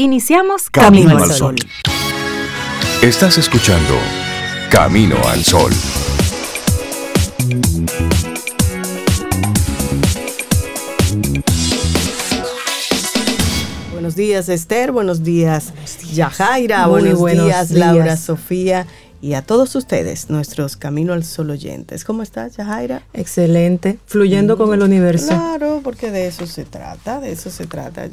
Iniciamos Camino, al Sol. Estás escuchando Camino al Sol. Buenos días Esther, buenos días Yajaira, buenos, días Laura Sofía y a todos ustedes, nuestros Camino al Sol oyentes. ¿Cómo estás, Yajaira? Excelente, fluyendo con el universo. Claro, porque de eso se trata, de eso se trata.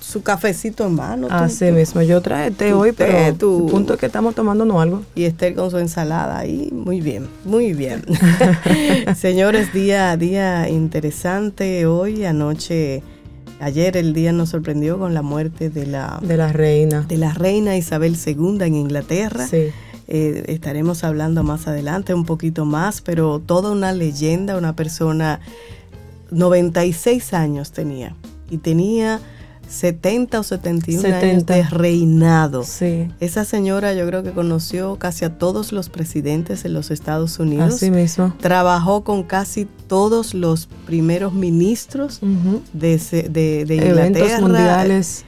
su cafecito en mano. Así mismo, yo traje té hoy, pero tu punto es que estamos tomándonos algo. Y Esther con su ensalada ahí, muy bien, muy bien. Señores, día, día interesante hoy, anoche... Ayer el día nos sorprendió con la muerte de la, de la reina. De la reina Isabel II en Inglaterra. Sí. Eh, estaremos hablando más adelante un poquito más, pero toda una leyenda, una persona, 96 años tenía y tenía 70 o 71 años de reinado. Sí. Esa señora yo creo que conoció casi a todos los presidentes en los Estados Unidos. Así mismo. Trabajó con casi todos los primeros ministros de, de, de, Inglaterra. Eventos mundiales.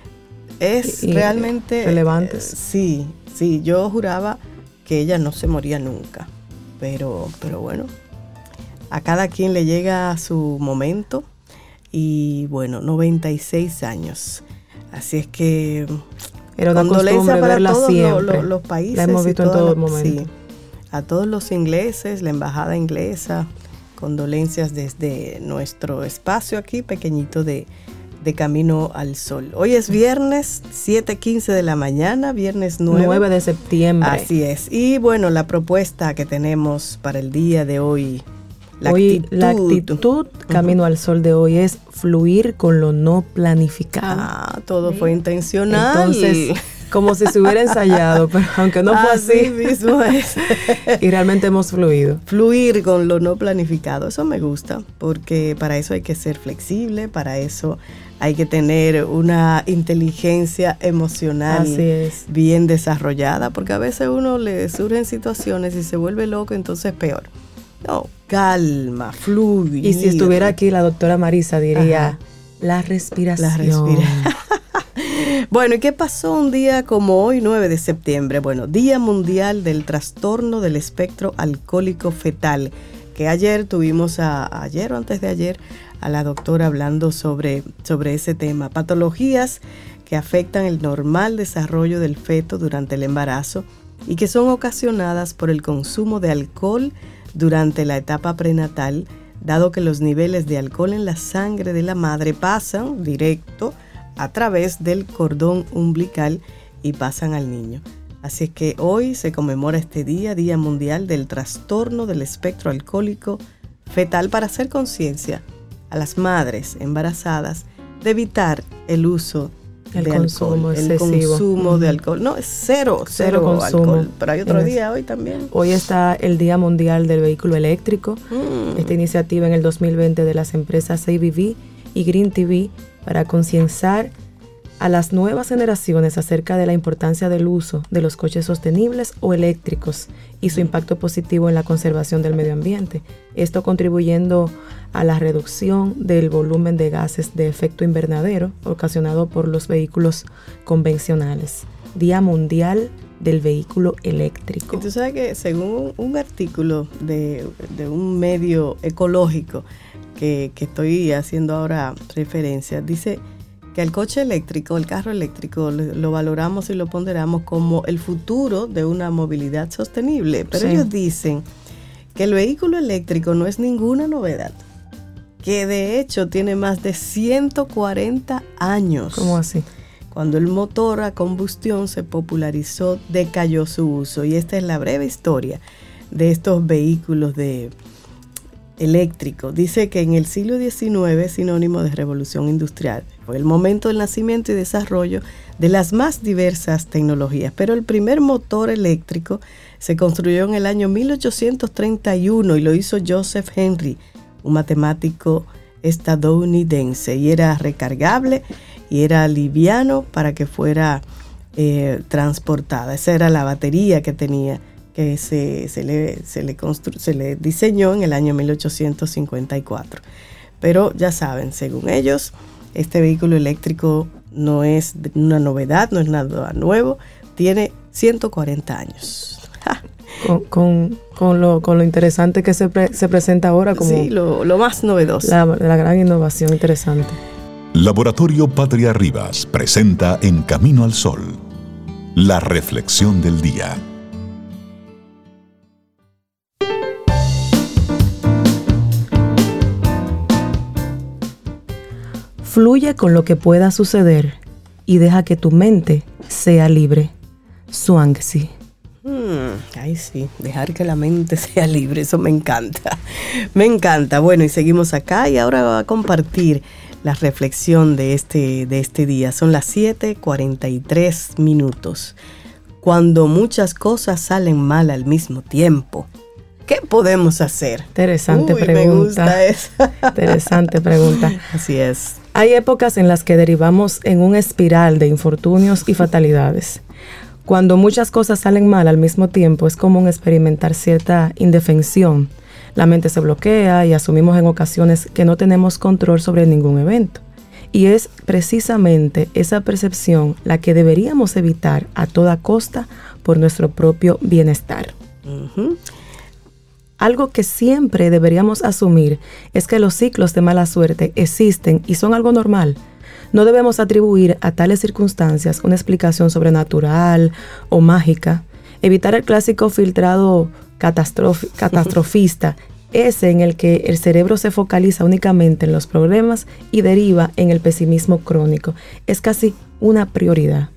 Es realmente... Relevantes. Eh, sí, sí, yo juraba que ella no se moría nunca. Pero, pero bueno, a cada quien le llega su momento y bueno, 96 años. Así es que Era una condolencia para todos los, países. La hemos visto en todo momento. a todos los ingleses, la embajada inglesa, condolencias desde nuestro espacio aquí pequeñito de, de Camino al Sol. Hoy es viernes 7.15 de la mañana, viernes 9. de septiembre. Así es. Y bueno, la propuesta que tenemos para el día de hoy, la hoy, actitud. La actitud Camino al Sol de hoy es fluir con lo no planificado. Ah, todo fue intencional. Entonces, como si se hubiera ensayado, pero aunque no fue así. mismo es. y realmente hemos fluido. Fluir con lo no planificado, eso me gusta, porque para eso hay que ser flexible, para eso hay que tener una inteligencia emocional bien desarrollada, porque a veces uno le surgen situaciones y se vuelve loco, entonces peor. No, calma, fluye. Y si estuviera aquí la doctora Marisa diría, la respiración. La respiración. bueno, ¿y qué pasó un día como hoy, 9 de septiembre? Bueno, Día Mundial del Trastorno del Espectro Alcohólico Fetal, que ayer tuvimos ayer o antes de ayer, a la doctora hablando sobre, sobre ese tema. Patologías que afectan el normal desarrollo del feto durante el embarazo y que son ocasionadas por el consumo de alcohol durante la etapa prenatal, dado que los niveles de alcohol en la sangre de la madre pasan directo a través del cordón umbilical y pasan al niño. Así es que hoy se conmemora este día, Día Mundial del Trastorno del Espectro Alcohólico Fetal, para hacer conciencia a las madres embarazadas de evitar el uso el de consumo alcohol, el consumo de alcohol. No, es cero, cero, consumo. Alcohol. Pero hay otro día hoy también. Hoy está el Día Mundial del Vehículo Eléctrico. Mm. Esta iniciativa en el 2020 de las empresas ABB y Green TV para concienciar a las nuevas generaciones acerca de la importancia del uso de los coches sostenibles o eléctricos y su impacto positivo en la conservación del medio ambiente. Esto contribuyendo a la reducción del volumen de gases de efecto invernadero ocasionado por los vehículos convencionales. Día Mundial del Vehículo Eléctrico. Y tú sabes que según un artículo de, un medio ecológico que, que estoy haciendo ahora referencia, dice que el coche eléctrico, el carro eléctrico, lo valoramos y lo ponderamos como el futuro de una movilidad sostenible. Pero ellos dicen que el vehículo eléctrico no es ninguna novedad, que de hecho tiene más de 140 años. ¿Cómo así? Cuando el motor a combustión se popularizó, decayó su uso. Y esta es la breve historia de estos vehículos de eléctrico. Dice que en el siglo XIX es sinónimo de revolución industrial. Fue el momento del nacimiento y desarrollo de las más diversas tecnologías. Pero el primer motor eléctrico se construyó en el año 1831 y lo hizo Joseph Henry, un matemático estadounidense. Y era recargable y era liviano para que fuera eh, transportada. Esa era la batería que tenía que se, le, se, le se le diseñó en el año 1854. Pero ya saben, según ellos, este vehículo eléctrico no es una novedad, no es nada nuevo, tiene 140 años. Con, lo, interesante que se, presenta ahora como sí, lo, más novedoso. La, la gran innovación interesante. Laboratorio Patria Rivas presenta En Camino al Sol, la reflexión del día. Fluye con lo que pueda suceder y deja que tu mente sea libre. Swangsi. Hmm, ay, sí, dejar que la mente sea libre, eso me encanta. Me encanta. Bueno, y seguimos acá y ahora va a compartir la reflexión de este, de este día. Son las 7:43 minutos. Cuando muchas cosas salen mal al mismo tiempo, ¿qué podemos hacer? Interesante pregunta. Me gusta esa. Interesante pregunta. Así es. Hay épocas en las que derivamos en un espiral de infortunios y fatalidades. Cuando muchas cosas salen mal al mismo tiempo, es común experimentar cierta indefensión. La mente se bloquea y asumimos en ocasiones que no tenemos control sobre ningún evento. Y es precisamente esa percepción la que deberíamos evitar a toda costa por nuestro propio bienestar. Algo que siempre deberíamos asumir es que los ciclos de mala suerte existen y son algo normal. No debemos atribuir a tales circunstancias una explicación sobrenatural o mágica. Evitar el clásico filtrado catastrofista, ese en el que el cerebro se focaliza únicamente en los problemas y deriva en el pesimismo crónico, es casi una prioridad.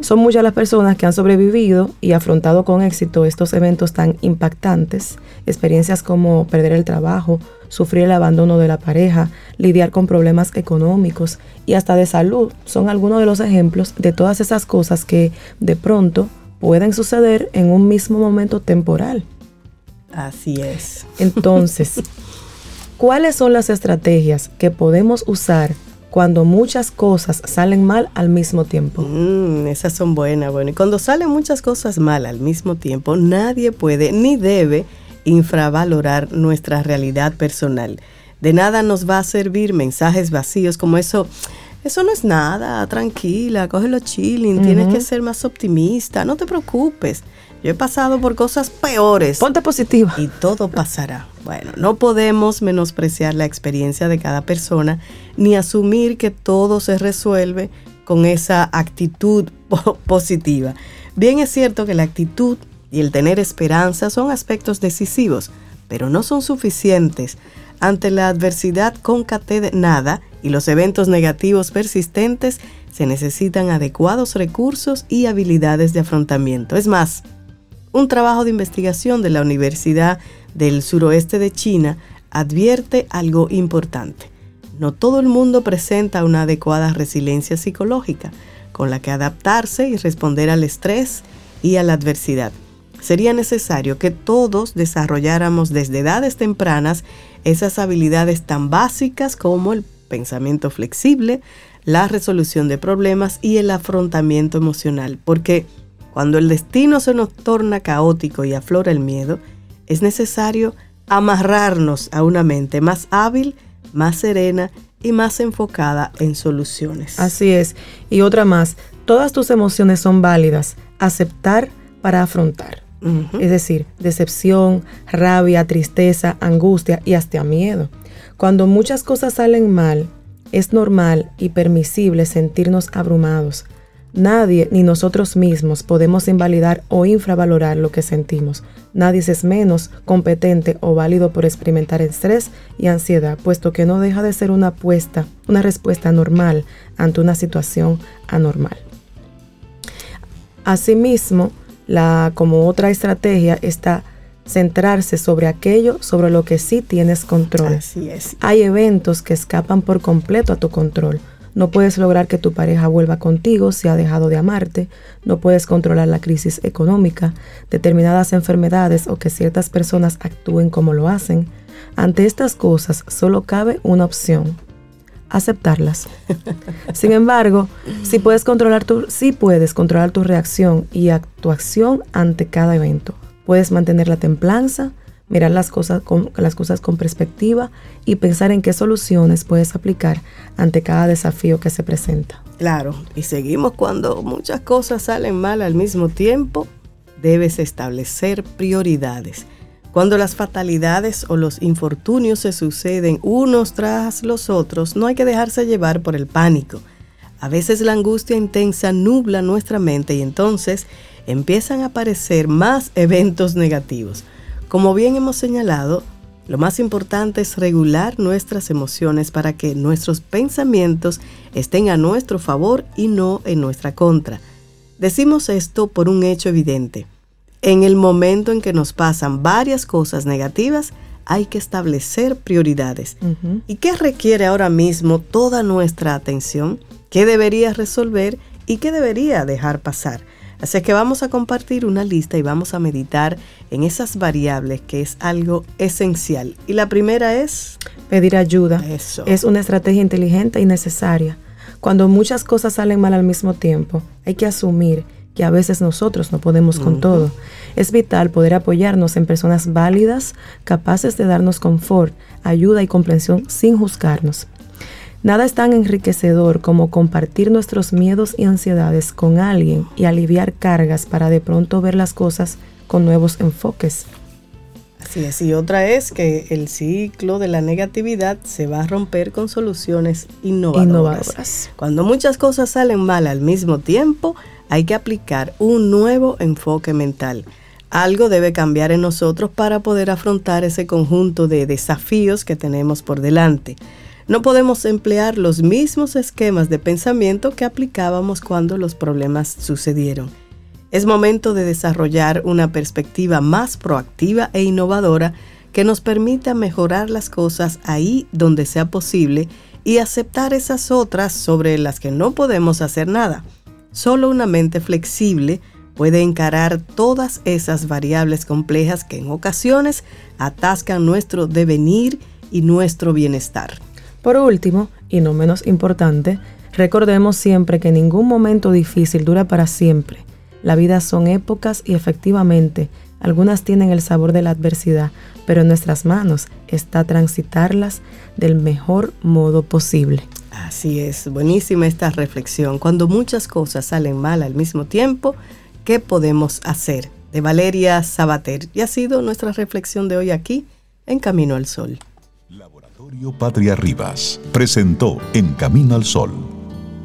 Son muchas las personas que han sobrevivido y afrontado con éxito estos eventos tan impactantes, experiencias como perder el trabajo, sufrir el abandono de la pareja, lidiar con problemas económicos y hasta de salud. Son algunos de los ejemplos de todas esas cosas que de pronto pueden suceder en un mismo momento temporal. Así es. Entonces, ¿cuáles son las estrategias que podemos usar cuando muchas cosas salen mal al mismo tiempo. Mm, esas son buenas, bueno. Y cuando salen muchas cosas mal al mismo tiempo, nadie puede ni debe infravalorar nuestra realidad personal. De nada nos va a servir mensajes vacíos como eso. Eso no es nada, tranquila, cógelo chilling, tienes que ser más optimista, no te preocupes. Yo he pasado por cosas peores. Ponte positiva. Y todo pasará. Bueno, no podemos menospreciar la experiencia de cada persona ni asumir que todo se resuelve con esa actitud positiva. Bien es cierto que la actitud y el tener esperanza son aspectos decisivos, pero no son suficientes. Ante la adversidad concatenada y los eventos negativos persistentes, se necesitan adecuados recursos y habilidades de afrontamiento. Es más, un trabajo de investigación de la Universidad del suroeste de China advierte algo importante. No todo el mundo presenta una adecuada resiliencia psicológica con la que adaptarse y responder al estrés y a la adversidad. Sería necesario que todos desarrolláramos desde edades tempranas esas habilidades tan básicas como el pensamiento flexible, la resolución de problemas y el afrontamiento emocional, porque cuando el destino se nos torna caótico y aflora el miedo, es necesario amarrarnos a una mente más hábil, más serena y más enfocada en soluciones. Así es. Y otra más, todas tus emociones son válidas. Aceptar para afrontar. Es decir, decepción, rabia, tristeza, angustia y hasta miedo. Cuando muchas cosas salen mal, es normal y permisible sentirnos abrumados, Nadie, ni nosotros mismos, podemos invalidar o infravalorar lo que sentimos. Nadie es menos competente o válido por experimentar estrés y ansiedad, puesto que no deja de ser una apuesta, una respuesta normal ante una situación anormal. Asimismo, la, como otra estrategia está centrarse sobre aquello sobre lo que sí tienes control. Así es. Hay eventos que escapan por completo a tu control no puedes lograr que tu pareja vuelva contigo si ha dejado de amarte. No puedes controlar la crisis económica, determinadas enfermedades o que ciertas personas actúen como lo hacen. Ante estas cosas solo cabe una opción, aceptarlas. Sin embargo, si puedes controlar tu, sí puedes controlar tu reacción y actuación ante cada evento. Puedes mantener la templanza, mirar las cosas, con, las cosas con perspectiva y pensar en qué soluciones puedes aplicar ante cada desafío que se presenta. Claro, y seguimos cuando muchas cosas salen mal al mismo tiempo, debes establecer prioridades. Cuando las fatalidades o los infortunios se suceden unos tras los otros, no hay que dejarse llevar por el pánico. A veces la angustia intensa nubla nuestra mente y entonces empiezan a aparecer más eventos negativos. Como bien hemos señalado, lo más importante es regular nuestras emociones para que nuestros pensamientos estén a nuestro favor y no en nuestra contra. Decimos esto por un hecho evidente. En el momento en que nos pasan varias cosas negativas, hay que establecer prioridades. ¿Y qué requiere ahora mismo toda nuestra atención? ¿Qué debería resolver y qué debería dejar pasar? Así que vamos a compartir una lista y vamos a meditar en esas variables que es algo esencial. Y la primera es... Pedir ayuda. Eso. Es una estrategia inteligente y necesaria. Cuando muchas cosas salen mal al mismo tiempo, hay que asumir que a veces nosotros no podemos con todo. Es vital poder apoyarnos en personas válidas, capaces de darnos confort, ayuda y comprensión sin juzgarnos. Nada es tan enriquecedor como compartir nuestros miedos y ansiedades con alguien y aliviar cargas para de pronto ver las cosas con nuevos enfoques. Así es, y otra es que el ciclo de la negatividad se va a romper con soluciones innovadoras. Cuando muchas cosas salen mal al mismo tiempo, hay que aplicar un nuevo enfoque mental. Algo debe cambiar en nosotros para poder afrontar ese conjunto de desafíos que tenemos por delante. No podemos emplear los mismos esquemas de pensamiento que aplicábamos cuando los problemas sucedieron. Es momento de desarrollar una perspectiva más proactiva e innovadora que nos permita mejorar las cosas ahí donde sea posible y aceptar esas otras sobre las que no podemos hacer nada. Solo una mente flexible puede encarar todas esas variables complejas que en ocasiones atascan nuestro devenir y nuestro bienestar. Por último, y no menos importante, recordemos siempre que ningún momento difícil dura para siempre. La vida son épocas y efectivamente, algunas tienen el sabor de la adversidad, pero en nuestras manos está transitarlas del mejor modo posible. Así es, buenísima esta reflexión. Cuando muchas cosas salen mal al mismo tiempo, ¿qué podemos hacer? De Valeria Sabater. Y ha sido nuestra reflexión de hoy aquí en Camino al Sol. Laboratorio Patria Rivas presentó En Camino al Sol,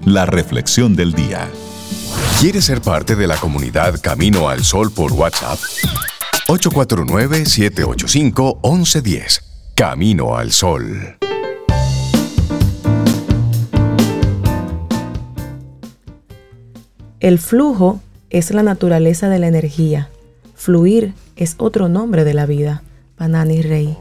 la reflexión del día. ¿Quieres ser parte de la comunidad Camino al Sol por WhatsApp? 849-785-1110. Camino al Sol. El flujo es la naturaleza de la energía. Fluir es otro nombre de la vida. Panani Rey.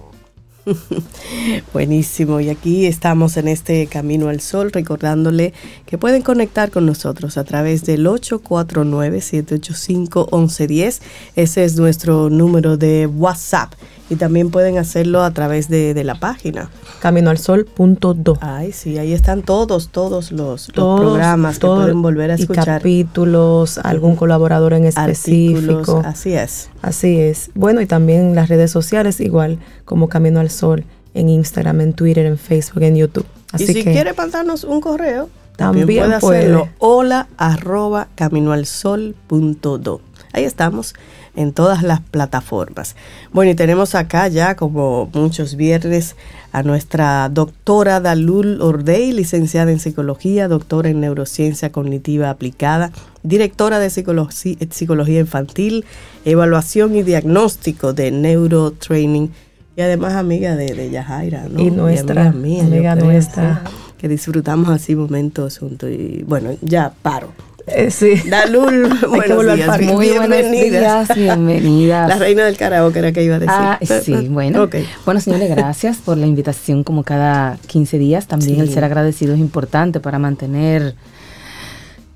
Buenísimo, y aquí estamos en este Camino al Sol recordándole que pueden conectar con nosotros a través del 849-785-1110. Ese es nuestro número de WhatsApp y también pueden hacerlo a través de, la página. Caminoalsol.do. Ay, sí, ahí están todos, todos los, programas que pueden volver a escuchar. capítulos, algún colaborador en específico. así es. Así es. Bueno, y también las redes sociales, igual como Camino al Sol, en Instagram, en Twitter, en Facebook, en YouTube. Así y si quiere mandarnos un correo, también, puede hacerlo. Hola arroba caminoalsol.do. Ahí estamos en todas las plataformas. Bueno, y tenemos acá ya, como muchos viernes, a nuestra doctora Dalul Ordey, licenciada en psicología, doctora en neurociencia cognitiva aplicada, directora de psicología, infantil, evaluación y diagnóstico de neurotraining y además amiga de, de Yajaira, ¿no? Y nuestra amiga nuestra. Que disfrutamos así momentos juntos. Y bueno, ya paro. Eh, sí. Dalul, buenos días. Muy buenos días, bienvenidas. La reina del karaoke era que iba a decir. Ah, sí, bueno. Bueno, señores, gracias por la invitación como cada 15 días. También el ser agradecido es importante para mantener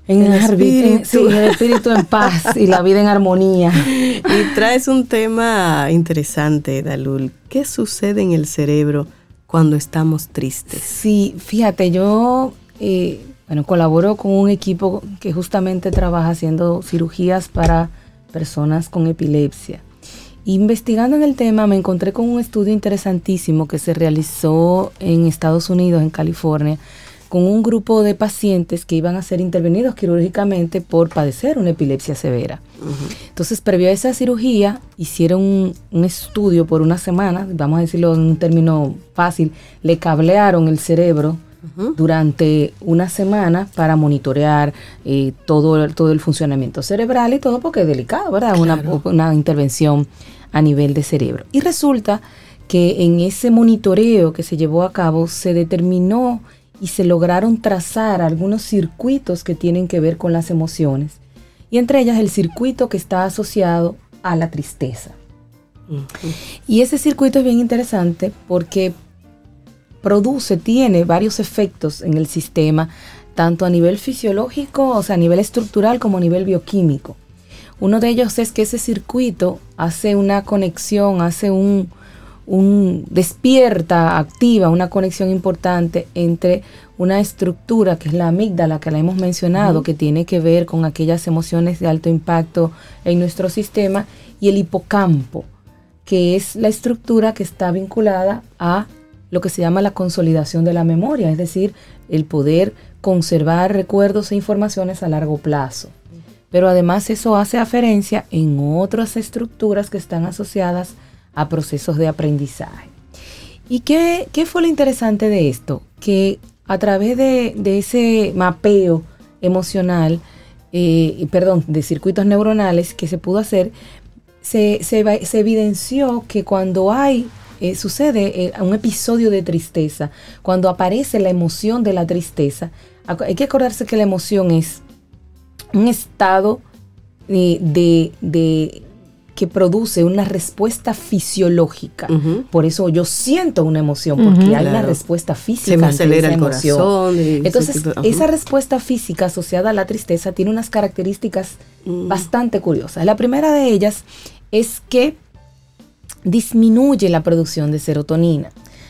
en el, espíritu. En, el espíritu en paz y la vida en armonía. Y traes un tema interesante, Dalul. ¿Qué sucede en el cerebro cuando estamos tristes? Sí, fíjate, yo... Eh, bueno, colaboro con un equipo que justamente trabaja haciendo cirugías para personas con epilepsia. Investigando en el tema me encontré con un estudio interesantísimo que se realizó en Estados Unidos, en California, con un grupo de pacientes que iban a ser intervenidos quirúrgicamente por padecer una epilepsia severa. Entonces, previo a esa cirugía, hicieron un, un, estudio por una semana, vamos a decirlo en un término fácil, le cablearon el cerebro durante una semana para monitorear eh, todo, todo el funcionamiento cerebral y todo porque es delicado, ¿verdad? Una, una intervención a nivel de cerebro. Y resulta que en ese monitoreo que se llevó a cabo se determinó y se lograron trazar algunos circuitos que tienen que ver con las emociones. Y entre ellas el circuito que está asociado a la tristeza. Y ese circuito es bien interesante porque produce, tiene varios efectos en el sistema, tanto a nivel fisiológico, o sea, a nivel estructural como a nivel bioquímico. Uno de ellos es que ese circuito hace una conexión, hace un, un despierta, activa una conexión importante entre una estructura que es la amígdala, que la hemos mencionado, que tiene que ver con aquellas emociones de alto impacto en nuestro sistema, y el hipocampo, que es la estructura que está vinculada a lo que se llama la consolidación de la memoria, es decir, el poder conservar recuerdos e informaciones a largo plazo. Pero además eso hace aferencia en otras estructuras que están asociadas a procesos de aprendizaje. ¿Y qué, fue lo interesante de esto? Que a través de, ese mapeo emocional, eh, perdón, de circuitos neuronales que se pudo hacer, se, se evidenció que cuando hay eh, sucede eh, un episodio de tristeza, cuando aparece la emoción de la tristeza, hay que acordarse que la emoción es un estado de, que produce una respuesta fisiológica. Por eso yo siento una emoción, porque hay una respuesta física. Se me acelera el corazón. Entonces, esa respuesta física asociada a la tristeza tiene unas características bastante curiosas. La primera de ellas es que disminuye la producción de serotonina.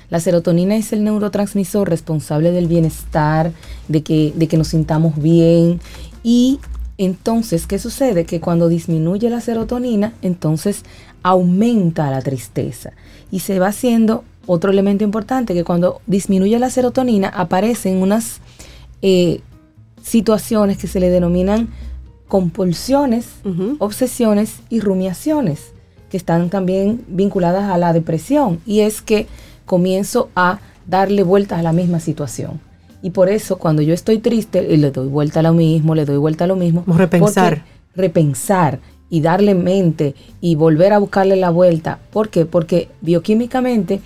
La serotonina es el neurotransmisor responsable del bienestar, de que, de que nos sintamos bien. Y entonces, ¿qué sucede? Que cuando disminuye la serotonina, entonces aumenta la tristeza. Y se va haciendo otro elemento importante, que cuando disminuye la serotonina aparecen unas eh, situaciones que se le denominan compulsiones, obsesiones y rumiaciones que están también vinculadas a la depresión y es que comienzo a darle vueltas a la misma situación. Y por eso cuando yo estoy triste, le doy vuelta a lo mismo, le doy vuelta a lo mismo. repensar. Repensar y darle mente y volver a buscarle la vuelta. ¿Por qué? Porque bioquímicamente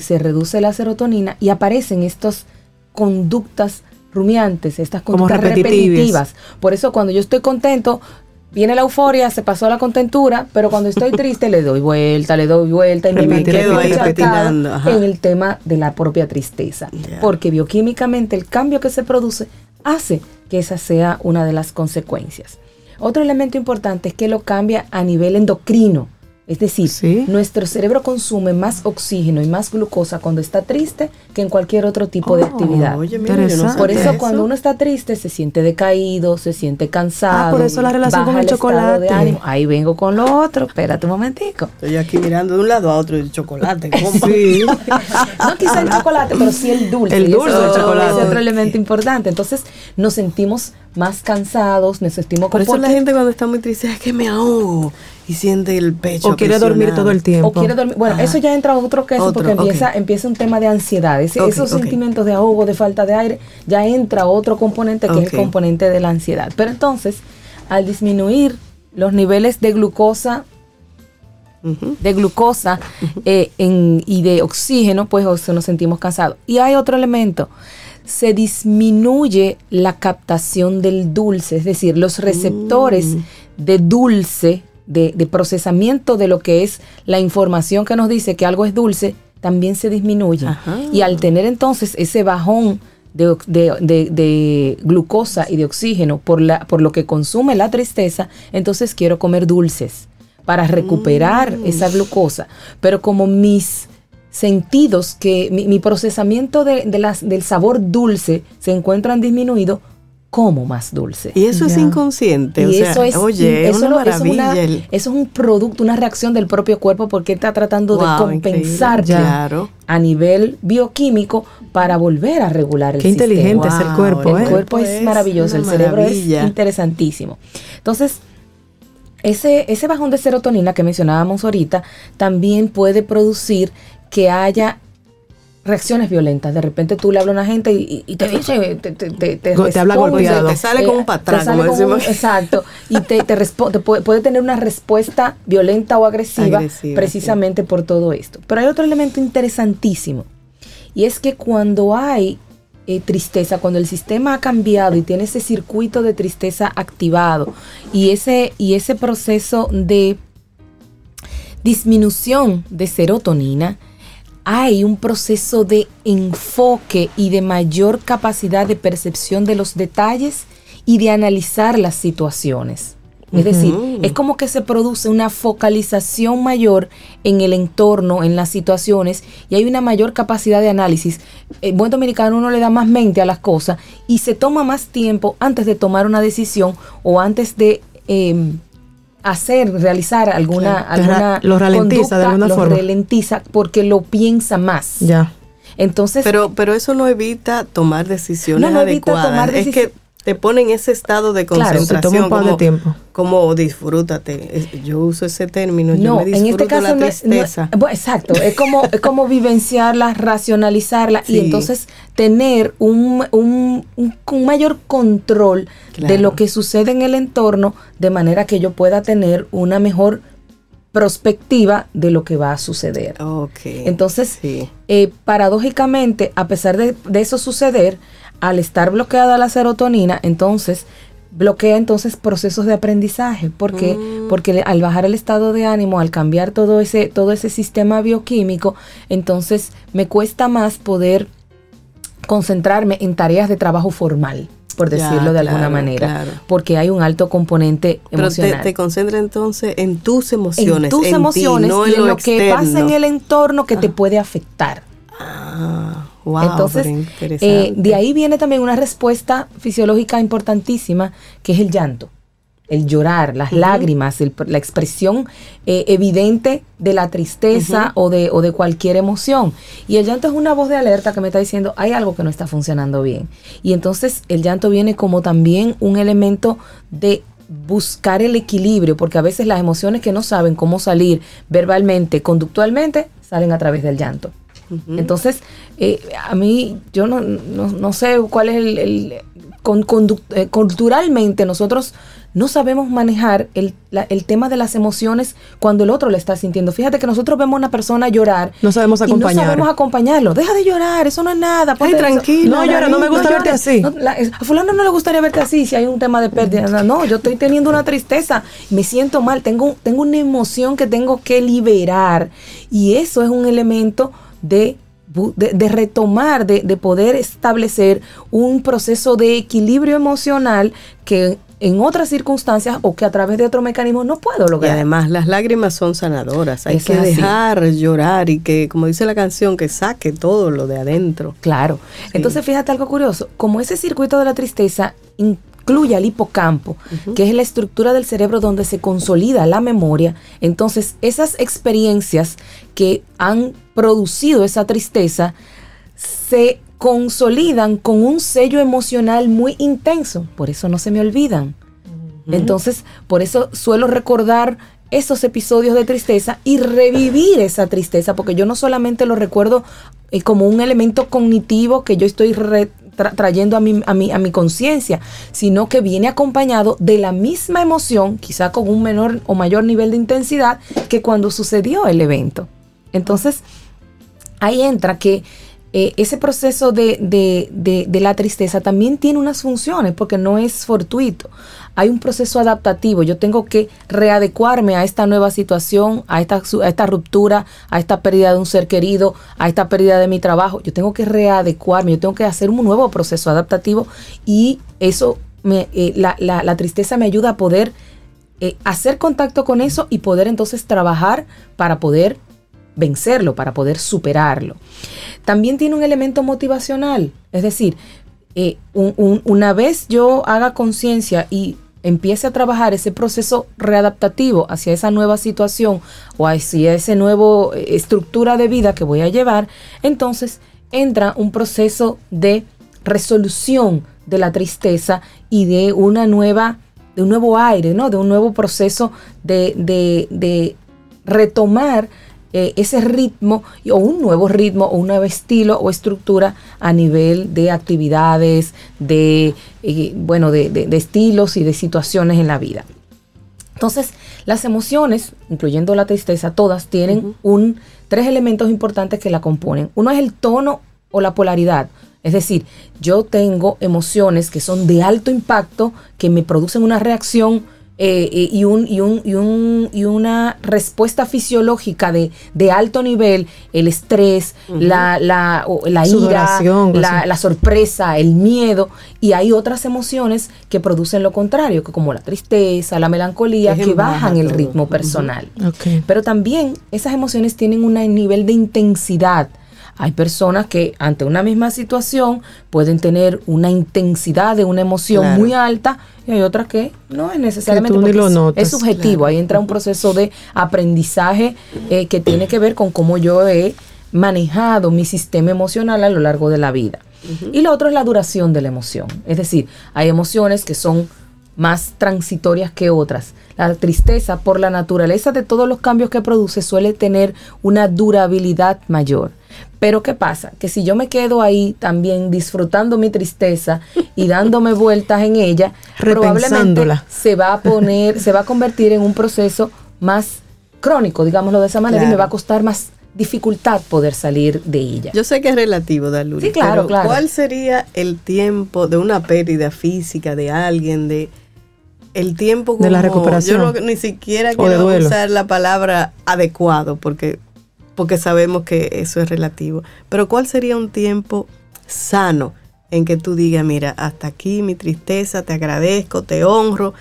se reduce la serotonina y aparecen estas conductas rumiantes, estas conductas repetitivas. Por eso cuando yo estoy contento, viene la euforia, se pasó la contentura, pero cuando estoy triste le doy vuelta, le doy vuelta y me quedo ahí en el tema de la propia tristeza. Porque bioquímicamente el cambio que se produce hace que esa sea una de las consecuencias. Otro elemento importante es que lo cambia a nivel endocrino. Es decir, nuestro cerebro consume más oxígeno y más glucosa cuando está triste que en cualquier otro tipo de oh, actividad. por eso, cuando uno está triste se siente decaído, se siente cansado. Ah, por eso la relación con el, chocolate. Ahí vengo con lo otro. Espérate un momentico. Estoy aquí mirando de un lado a otro el chocolate. sí. no quizá el chocolate, pero sí el dulce. El dulce del chocolate. Es otro elemento importante. Entonces nos sentimos más cansados, nos sentimos Por eso la gente cuando está muy triste es que me ahogo y siente el pecho. O quiere dormir todo el tiempo. O quiere dormir. Bueno, eso ya entra a otro caso porque empieza, empieza un tema de ansiedad. esos sentimientos de ahogo, de falta de aire, ya entra otro componente que es el componente de la ansiedad. Pero entonces, al disminuir los niveles de glucosa, de glucosa eh, y de oxígeno, pues nos sentimos cansados. Y hay otro elemento se disminuye la captación del dulce, es decir, los receptores mm. de dulce de, procesamiento de lo que es la información que nos dice que algo es dulce, también se disminuye. Y al tener entonces ese bajón de, glucosa y de oxígeno por, la, por lo que consume la tristeza, entonces quiero comer dulces para recuperar mm. esa glucosa. Pero como mis sentidos, que mi, procesamiento de, las, del sabor dulce se encuentran disminuidos, como más dulce. Y eso es inconsciente. Y o sea, eso es, oye, es eso una no- eso es una- el- eso es un producto, una reacción del propio cuerpo porque está tratando de compensar. Claro. a nivel bioquímico para volver a regular el Qué sistema. inteligente es el cuerpo, El ¿eh? cuerpo es, es maravilloso, el cerebro maravilla. es interesantísimo. Entonces, ese, ese bajón de serotonina que mencionábamos ahorita también puede producir que haya reacciones violentas. De repente tú le hablas a una gente y, y te dice, te, te, te, te Go- te habla responde, golpeado. Te sale como un patrón, como un- decimos. Exacto. Y te, te, respo- te puede, puede tener una respuesta violenta o agresiva, Agresiva, precisamente por todo esto. Pero hay otro elemento interesantísimo. Y es que cuando hay eh, tristeza, cuando el sistema ha cambiado y tiene ese circuito de tristeza activado y ese, y ese proceso de disminución de serotonina, hay un proceso de enfoque y de mayor capacidad de percepción de los detalles y de analizar las situaciones. Es decir, es como que se produce una focalización mayor en el entorno, en las situaciones, y hay una mayor capacidad de análisis. En buen dominicano uno le da más mente a las cosas y se toma más tiempo antes de tomar una decisión o antes de eh, hacer, realizar alguna, Claro. Alguna lo ralentiza de alguna lo forma. ralentiza porque lo piensa más. Ya. Entonces, Pero, pero eso no evita tomar decisiones No, no evita adecuadas. tomar es decisi- que te pone en ese estado de Claro, se concentración. toma un par de como, tiempo. Como disfrútate. Yo uso ese término. yo no, me en este caso la no es- no- tristeza. bueno, exacto, es como, es como vivenciarla, racionalizarla y entonces tener un, un- un- un mayor control de lo que sucede en el entorno de manera que yo pueda tener una mejor perspectiva de lo que va a suceder. Ok. Entonces, Sí. eh, paradójicamente, a pesar de, de eso suceder, al estar bloqueada la serotonina, entonces bloquea entonces procesos de aprendizaje. ¿Por qué? Mm. Porque al bajar el estado de ánimo, al cambiar todo ese, todo ese sistema bioquímico, entonces me cuesta más poder concentrarme en tareas de trabajo formal, por Ya, decirlo de alguna claro, manera, claro. porque hay un alto componente Pero te, emocional. te concentra entonces en tus emociones. en tus emociones no y en lo, lo que pasa en el entorno que te puede afectar. Ah, wow, Entonces, eh, de ahí viene también una respuesta fisiológica importantísima, que es el llanto, el llorar, las lágrimas, el- la expresión eh, evidente de la tristeza o, de, o de cualquier emoción. Y el llanto es una voz de alerta que me está diciendo, hay algo que no está funcionando bien. Y entonces el llanto viene como también un elemento de buscar el equilibrio, porque a veces las emociones que no saben cómo salir verbalmente, conductualmente, salen a través del llanto. Entonces, eh, a mí, yo no, no, no sé cuál es el... el- con- eh, culturalmente nosotros no sabemos manejar el, la- el tema de las emociones cuando el otro le está sintiendo. Fíjate que nosotros vemos a una persona llorar. No sabemos y acompañar. no sabemos acompañarlo. Deja de llorar, eso no es nada. ponte- tranquilo, No llora, no me gusta verte así. No, la- a fulano no le gustaría verte así si hay un tema de pérdida. No, yo estoy teniendo una tristeza, me siento mal, tengo, tengo una emoción que tengo que liberar. Y eso es un elemento de, de, de retomar, de, de poder establecer un proceso de equilibrio emocional que en otras circunstancias o que a través de otro mecanismo no puedo Y lograr. además las lágrimas son sanadoras. Hay que así. dejar llorar y que, como dice la canción, que saque todo lo de adentro. Claro. Entonces, fíjate algo curioso. Como ese circuito de la tristeza incluye al hipocampo, que es la estructura del cerebro donde se consolida la memoria, entonces esas experiencias que han producido esa tristeza se consolidan con un sello emocional muy intenso. Por eso no se me olvidan. Entonces, por eso suelo recordar esos episodios de tristeza y revivir esa tristeza, porque yo no solamente lo recuerdo eh, como un elemento cognitivo que yo estoy re- tra- trayendo a mi, a mi, a mi conciencia, sino que viene acompañado de la misma emoción, quizá con un menor o mayor nivel de intensidad que cuando sucedió el evento. Entonces, ahí entra que eh, ese proceso de- de- de la tristeza también tiene unas funciones porque no es fortuito. Hay un proceso adaptativo. Yo tengo que readecuarme a esta nueva situación, a esta, ruptura, a esta pérdida de un ser querido, a esta pérdida de mi trabajo. Yo tengo que readecuarme, yo tengo que hacer un nuevo proceso adaptativo y eso, eh, la tristeza me ayuda a poder eh, hacer contacto con eso y poder entonces trabajar para poder vencerlo, para poder superarlo. También tiene un elemento motivacional, es decir, eh, una vez yo haga conciencia y empiece a trabajar ese proceso readaptativo hacia esa nueva situación o hacia esa nueva eh, estructura de vida que voy a llevar, entonces entra un proceso de resolución de la tristeza y de una nueva, de un nuevo aire, ¿no? De un nuevo proceso de, de retomar eh, ese ritmo o un nuevo ritmo o un nuevo estilo o estructura a nivel de actividades, de, eh, bueno, de, estilos y de situaciones en la vida. Entonces, las emociones, incluyendo la tristeza, todas tienen un, tres elementos importantes que la componen. Uno es el tono o la polaridad. Es decir, yo tengo emociones que son de alto impacto, que me producen una reacción eh, eh, y, un, y, un, y, un, y, una respuesta fisiológica de, de alto nivel, el estrés, la, la, la ira, la, la, sorpresa, el miedo, y hay otras emociones que producen lo contrario, como la tristeza, la melancolía, que bajan el ritmo personal. Pero también esas emociones tienen un nivel de intensidad hay personas que ante una misma situación pueden tener una intensidad de una emoción muy alta y hay otras que no es necesariamente es subjetivo. Ahí entra un proceso de aprendizaje eh, que tiene que ver con cómo yo he manejado mi sistema emocional a lo largo de la vida. Y lo otro es la duración de la emoción. Es decir, hay emociones que son más transitorias que otras. La tristeza, por la naturaleza de todos los cambios que produce, suele tener una durabilidad mayor. Pero ¿qué pasa? Que si yo me quedo ahí también disfrutando mi tristeza y dándome vueltas en ella, probablemente se va a poner, se va a convertir en un proceso más crónico, digámoslo de esa manera, y me va a costar más dificultad poder salir de ella. Yo sé que es relativo, Daluri. Sí, claro, claro. ¿Cuál sería el tiempo de una pérdida física de alguien, de el tiempo de la recuperación? Yo ni siquiera quiero usar la palabra adecuado, porque porque sabemos que eso es relativo. Pero ¿cuál sería un tiempo sano en que tú digas, mira, hasta aquí mi tristeza, te agradezco, te honro,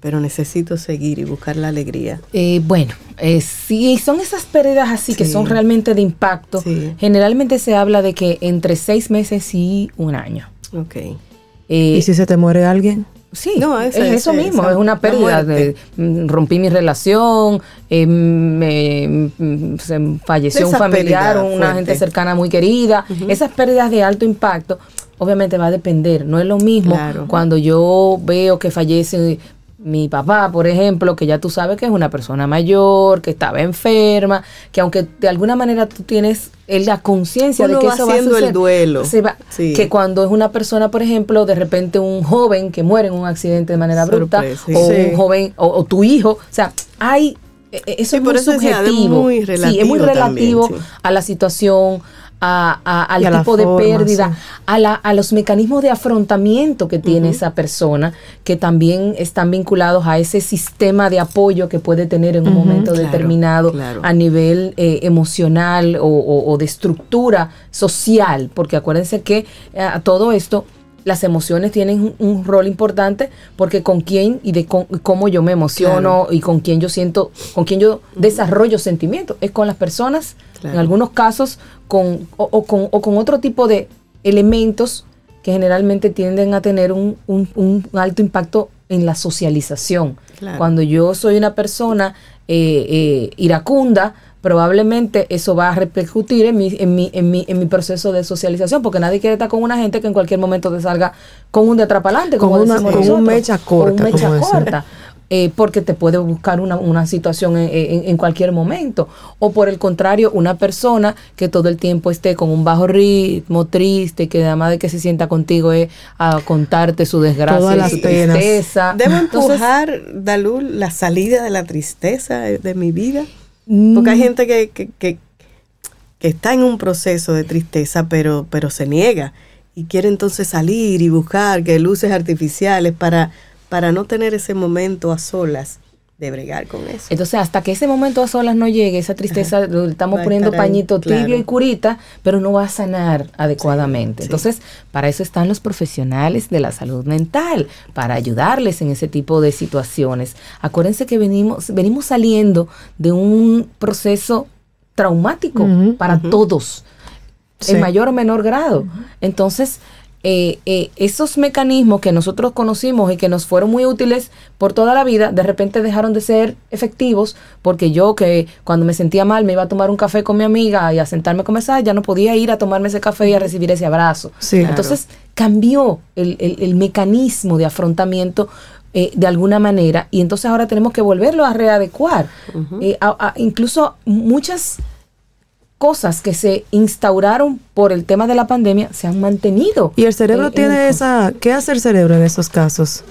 pero necesito seguir y buscar la alegría? Eh, bueno, eh, si son esas pérdidas así que son realmente de impacto, generalmente se habla de que entre seis meses y un año. Ok. Eh, ¿Y si se te muere alguien? Sí, no, es, eso mismo, es una pérdida. De, mm, rompí mi relación, eh, me, mm, se falleció un familiar, una gente cercana muy querida. Esas pérdidas de alto impacto, obviamente va a depender. No es lo mismo cuando yo veo que fallece mi papá, por ejemplo, que ya tú sabes que es una persona mayor, que estaba enferma, que aunque de alguna manera tú tienes la conciencia de que eso va haciendo el duelo. Que cuando es una persona, por ejemplo, de repente un joven que muere en un accidente de manera abrupta, o un joven, o, tu hijo, o sea, hay e, e, eso es muy subjetivo. sí, es muy relativo a la situación, al tipo de pérdida, a, la, a, los mecanismos de afrontamiento que tiene esa persona, que también están vinculados a ese sistema de apoyo que puede tener en un momento determinado a nivel eh, emocional o, de estructura social, porque acuérdense que eh, todo esto las emociones tienen un, rol importante porque con quién y de cómo yo me emociono y con quién yo siento, con quién yo desarrollo sentimientos, es con las personas, en algunos casos con o, con, o con otro tipo de elementos que generalmente tienden a tener un, alto impacto en la socialización. Cuando yo soy una persona eh, eh, iracunda, probablemente eso va a repercutir en mi, en, mi, en, mi, en mi proceso de socialización, porque nadie quiere estar con una gente que en cualquier momento te salga con un de atrapalante, como una, con un mecha corta. Con un mecha corta. Eh, porque te puede buscar una, una situación en, en, cualquier momento. O por el contrario, una persona que todo el tiempo esté con un bajo ritmo, triste, que además de que se sienta contigo es a contarte su desgracia y su tristeza. ¿Debo empujar, Dalul, la salida de la tristeza de mi vida? Porque hay mm. gente que, que, que, está en un proceso de tristeza, pero, pero se niega y quiere entonces salir y buscar que luces artificiales para, para no tener ese momento a solas de bregar con eso. Entonces, hasta que ese momento a solas no llegue, esa tristeza, estamos poniendo pañito tibio y curita, pero no va a sanar adecuadamente. Entonces, para eso están los profesionales de la salud mental, para ayudarles en ese tipo de situaciones. Acuérdense que venimos, venimos saliendo de un proceso traumático para todos, en mayor o menor grado. Entonces, eh, eh, esos mecanismos que nosotros conocimos y que nos fueron muy útiles por toda la vida, de repente dejaron de ser efectivos porque yo que cuando me sentía mal me iba a tomar un café con mi amiga y a sentarme a conversar, ya no podía ir a tomarme ese café y a recibir ese abrazo. Entonces cambió el, mecanismo de afrontamiento eh, de alguna manera y entonces ahora tenemos que volverlo a readecuar. incluso muchas cosas que se instauraron por el tema de la pandemia se han mantenido. ¿Y el cerebro tiene esa... ¿Qué hace el cerebro en esos casos?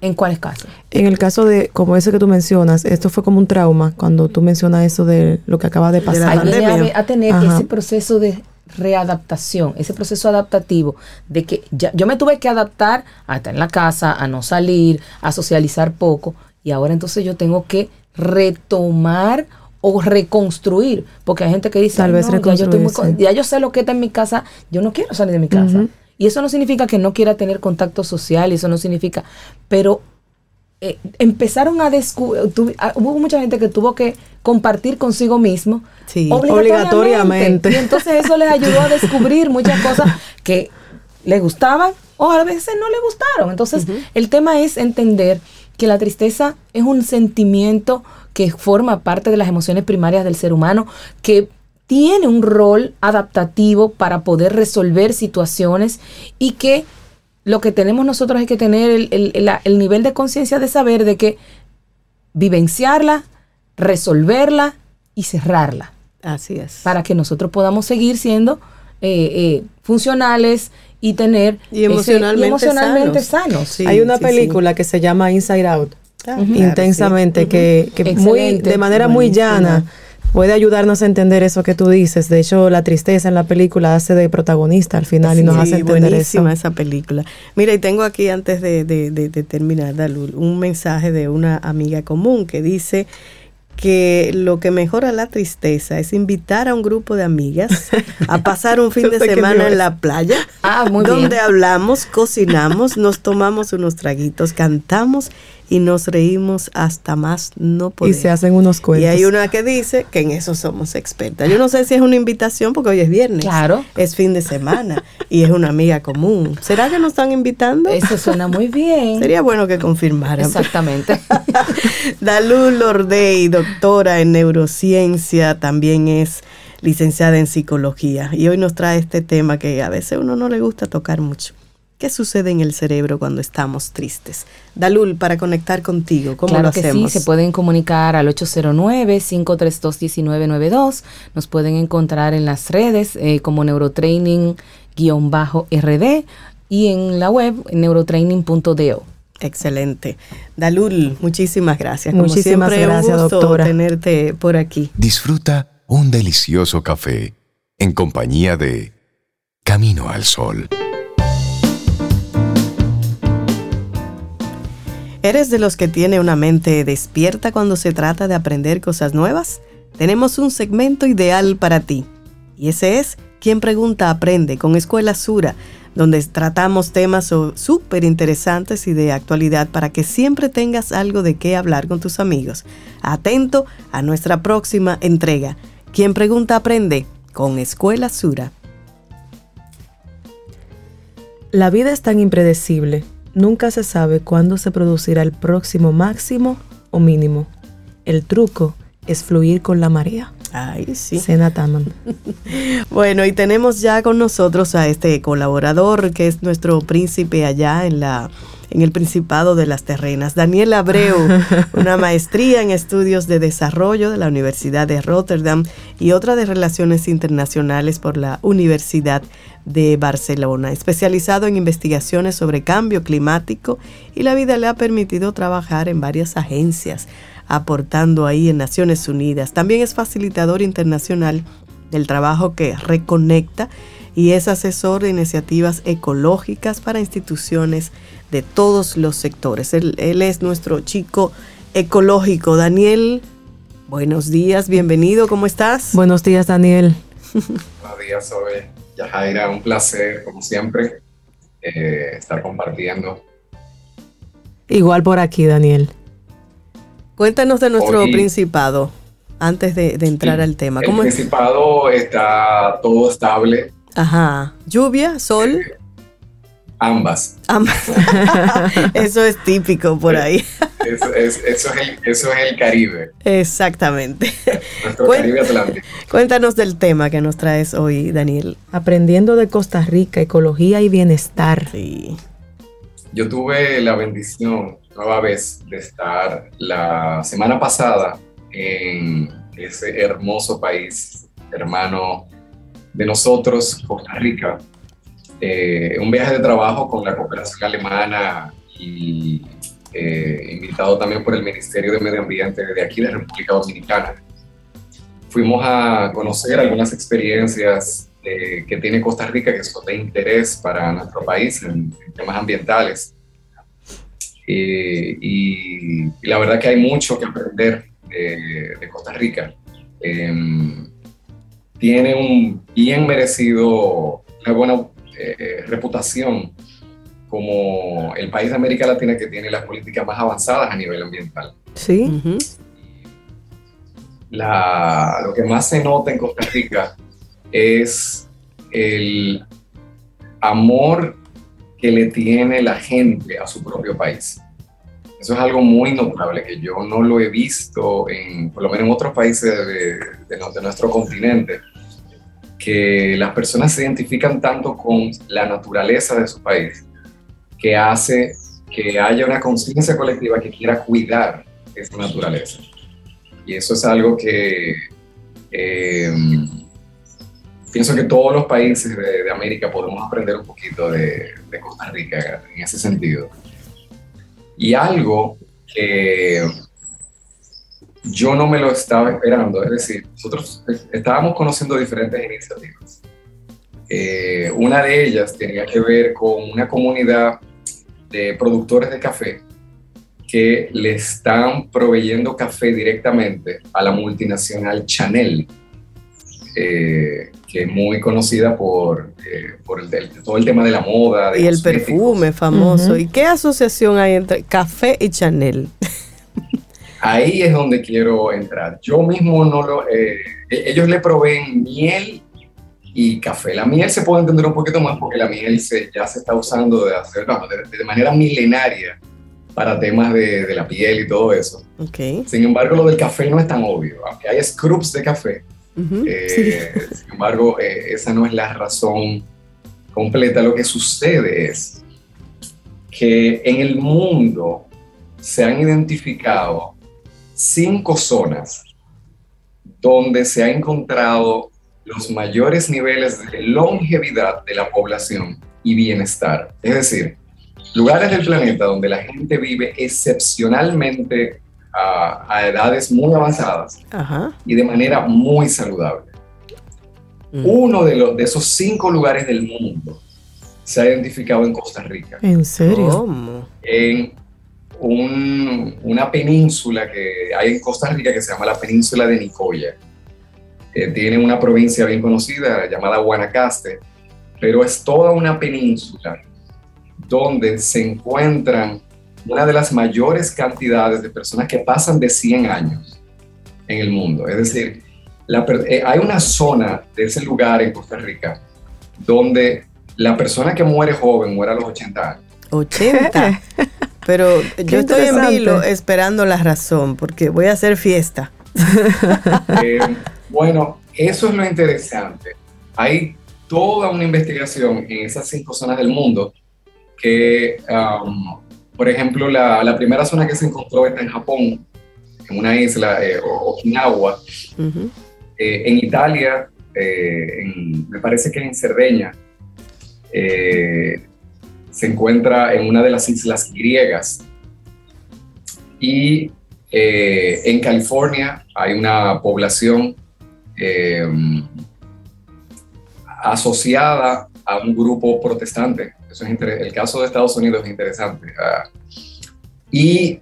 ¿En cuáles casos? En el caso de, como ese que tú mencionas, esto fue como un trauma, cuando tú mencionas eso de lo que acaba de pasar. Hay a, tener ese proceso de readaptación, ese proceso adaptativo, de que ya, yo me tuve que adaptar a estar en la casa, a no salir, a socializar poco, y ahora entonces yo tengo que retomar o reconstruir, porque hay gente que dice, Tal vez ya, yo ya yo sé lo que está en mi casa, yo no quiero salir de mi casa. Y eso no significa que no quiera tener contacto social, eso no significa, pero eh, empezaron a descubrir, ah, hubo mucha gente que tuvo que compartir consigo mismo obligatoriamente. Y entonces eso les ayudó a descubrir muchas cosas que le gustaban o a veces no le gustaron. Entonces el tema es entender que la tristeza es un sentimiento que forma parte de las emociones primarias del ser humano, que tiene un rol adaptativo para poder resolver situaciones y que lo que tenemos nosotros es que tener el, nivel de conciencia de saber de que vivenciarla, resolverla y cerrarla. Así es. Para que nosotros podamos seguir siendo eh, eh, funcionales y tener y emocionalmente, sanos. Hay una película que se llama Inside Out Ah, intensamente, que, muy, de manera muy llana puede ayudarnos a entender eso que tú dices. De hecho, la tristeza en la película hace de protagonista al final y nos hace entender buenísima esa película. Mira, y tengo aquí antes de, de terminar, Dalul, un mensaje de una amiga común que dice que lo que mejora la tristeza es invitar a un grupo de amigas a pasar un fin de semana en la playa, ah, donde hablamos, cocinamos, nos tomamos unos traguitos, cantamos y nos reímos hasta más no poder. Y se hacen unos cuentos. Y hay una que dice que en eso somos expertas. Yo no sé si es una invitación porque hoy es viernes. Claro. Es fin de semana y es una amiga común. ¿Será que nos están invitando? Eso suena muy bien. Sería bueno que confirmaran. Exactamente. Dalú Lordey, doctora en neurociencia, también es licenciada en psicología y hoy nos trae este tema que a veces a uno no le gusta tocar mucho. ¿Qué sucede en el cerebro cuando estamos tristes? Dalul, para conectar contigo, ¿cómo claro lo que hacemos? Sí, se pueden comunicar al 809-532-1992. Nos pueden encontrar en las redes eh, como neurotraining-rd y en la web neurotraining.do. Excelente. Dalul, muchísimas gracias. Muchísimas siempre, gracias, un gusto doctora. tenerte por aquí. Disfruta un delicioso café en compañía de Camino al Sol. ¿Eres de los que tiene una mente despierta cuando se trata de aprender cosas nuevas? Tenemos un segmento ideal para ti. Y ese es Quien Pregunta Aprende con Escuela Sura, donde tratamos temas súper interesantes y de actualidad para que siempre tengas algo de qué hablar con tus amigos. Atento a nuestra próxima entrega. Quien Pregunta Aprende con Escuela Sura. La vida es tan impredecible Nunca se sabe cuándo se producirá el próximo máximo o mínimo. El truco es fluir con la marea. Ay, sí. Senataman. bueno, y tenemos ya con nosotros a este colaborador que es nuestro príncipe allá en la en el Principado de las Terrenas. Daniel Abreu, una maestría en estudios de desarrollo de la Universidad de Rotterdam y otra de relaciones internacionales por la Universidad de Barcelona, especializado en investigaciones sobre cambio climático y la vida le ha permitido trabajar en varias agencias, aportando ahí en Naciones Unidas. También es facilitador internacional del trabajo que reconecta y es asesor de iniciativas ecológicas para instituciones de todos los sectores. Él, es nuestro chico ecológico. Daniel, buenos días, bienvenido, ¿cómo estás? Buenos días, Daniel. Buenos días, Sobe. Yajaira, un placer, como siempre, eh, estar compartiendo. Igual por aquí, Daniel. Cuéntanos de nuestro principado antes de, entrar al tema. El principado está todo estable. Ajá. ¿Lluvia? ¿Sol? Ambas. eso es típico por ahí. Eso es, el, Caribe. Exactamente. Nuestro Caribe Atlántico. Cuéntanos del tema que nos traes hoy, Daniel. Aprendiendo de Costa Rica, ecología y bienestar. Sí. Yo tuve la bendición, nueva vez, de estar la semana pasada en ese hermoso país, hermano de nosotros, Costa Rica, eh, un viaje de trabajo con la cooperación alemana y eh, invitado también por el Ministerio de Medio Ambiente de aquí de República Dominicana. Fuimos a conocer algunas experiencias eh, que tiene Costa Rica que son de interés para nuestro país en, temas ambientales. Y, la verdad que hay mucho que aprender de, de Costa Rica. Em, tiene un bien merecido, una buena eh, reputación como el país de América Latina que tiene las políticas más avanzadas a nivel ambiental. Sí. lo que más se nota en Costa Rica es el amor que le tiene la gente a su propio país. Eso es algo muy notable que yo no lo he visto en, por lo menos en otros países de, de nuestro continente que las personas se identifican tanto con la naturaleza de su país, que hace que haya una conciencia colectiva que quiera cuidar esa naturaleza. Y eso es algo que eh, pienso que todos los países de, América podemos aprender un poquito de, de Costa Rica en ese sentido. Y algo que yo no me lo estaba esperando. Es decir, nosotros estábamos conociendo diferentes iniciativas. Eh, una de ellas tenía que ver con una comunidad de productores de café que le están proveyendo café directamente a la multinacional Chanel, eh, que es muy conocida por, eh, por todo el tema de la moda. y el perfume famoso. ¿Y qué asociación hay entre café y Chanel? ahí es donde quiero entrar. Yo mismo no lo... Eh, e-, ellos le proveen miel y café. La miel se puede entender un poquito más porque la miel se, ya se está usando de, hacer, de, manera milenaria para temas de, la piel y todo eso. Okay. Sin embargo, lo del café no es tan obvio. Aunque hay scrubs de café, eh, sin embargo, eh, esa no es la razón completa. Lo que sucede es que en el mundo se han identificado cinco zonas donde se ha encontrado los mayores niveles de longevidad de la población y bienestar. Es decir, lugares del planeta donde la gente vive excepcionalmente a, edades muy avanzadas y de manera muy saludable. Mm. Uno de, los, de esos cinco lugares del mundo se ha identificado en Costa Rica. ¿En serio? En una península que hay en Costa Rica que se llama la península de Nicoya. tiene una provincia bien conocida llamada Guanacaste, pero es toda una península donde se encuentran una de las mayores cantidades de personas que pasan de 100 años en el mundo. Es decir, eh, hay una zona de ese lugar en Costa Rica donde la persona que muere joven muere a los 80 años. 80. Pero yo estoy en vilo esperando la razón, porque voy a hacer fiesta. Eh, bueno, eso es lo interesante. Hay toda una investigación en esas cinco zonas del mundo que, um, por ejemplo, la, primera zona que se encontró está en Japón, en una isla, eh, Okinawa. Eh, en Italia, me parece que en Cerdeña, se encuentra en una de las islas griegas. Y eh, en California hay una población eh, asociada a un grupo protestante. Eso es el caso de Estados Unidos es interesante. Ah, y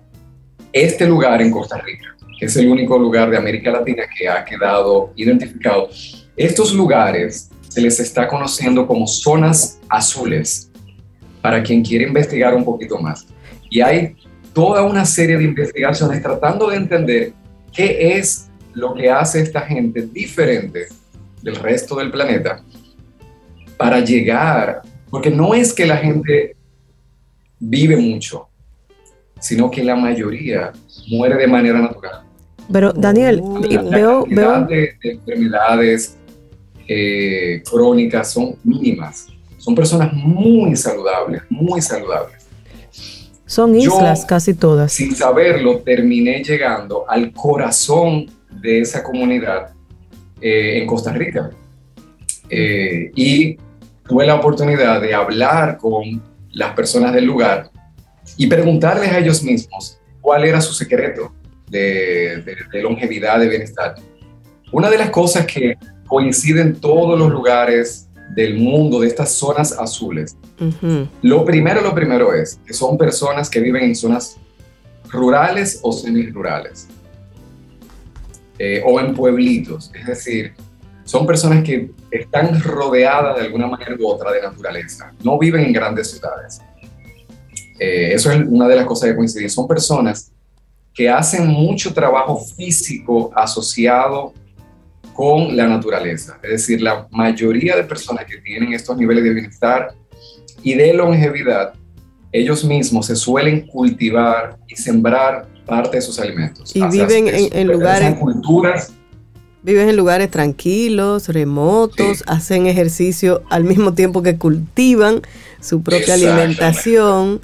este lugar en Costa Rica, que es el único lugar de América Latina que ha quedado identificado, estos lugares se les está conociendo como zonas azules para quien quiere investigar un poquito más. Y hay toda una serie de investigaciones tratando de entender qué es lo que hace esta gente diferente del resto del planeta para llegar Porque no es que la gente vive mucho, sino que la mayoría muere de manera natural. Pero Daniel, La, la veo, veo, de, de enfermedades eh, crónicas son mínimas. Son personas muy saludables, muy saludables. son yo- islas casi todas. Sin saberlo, terminé llegando al corazón de esa comunidad eh, en Costa Rica. Eh, y tuve la oportunidad de hablar con las personas del lugar y preguntarles a ellos mismos cuál era su secreto de, de- de longevidad, de bienestar. Una de las cosas que coincide en todos los lugares del mundo, de estas zonas azules, lo primero, lo primero es que son personas que viven en zonas rurales o semirurales eh, o en pueblitos, es decir, son personas que están rodeadas de alguna manera u otra de naturaleza, no viven en grandes ciudades. Eh, eso es una de las cosas que coinciden. Son personas que hacen mucho trabajo físico asociado con la naturaleza. Es decir, la mayoría de personas que tienen estos niveles de bienestar y de longevidad, ellos mismos se suelen cultivar y sembrar parte de sus alimentos. Y viven en- en lugares- culturas Viven en lugares tranquilos, remotos, Sí. hacen ejercicio al mismo tiempo que cultivan su propia alimentación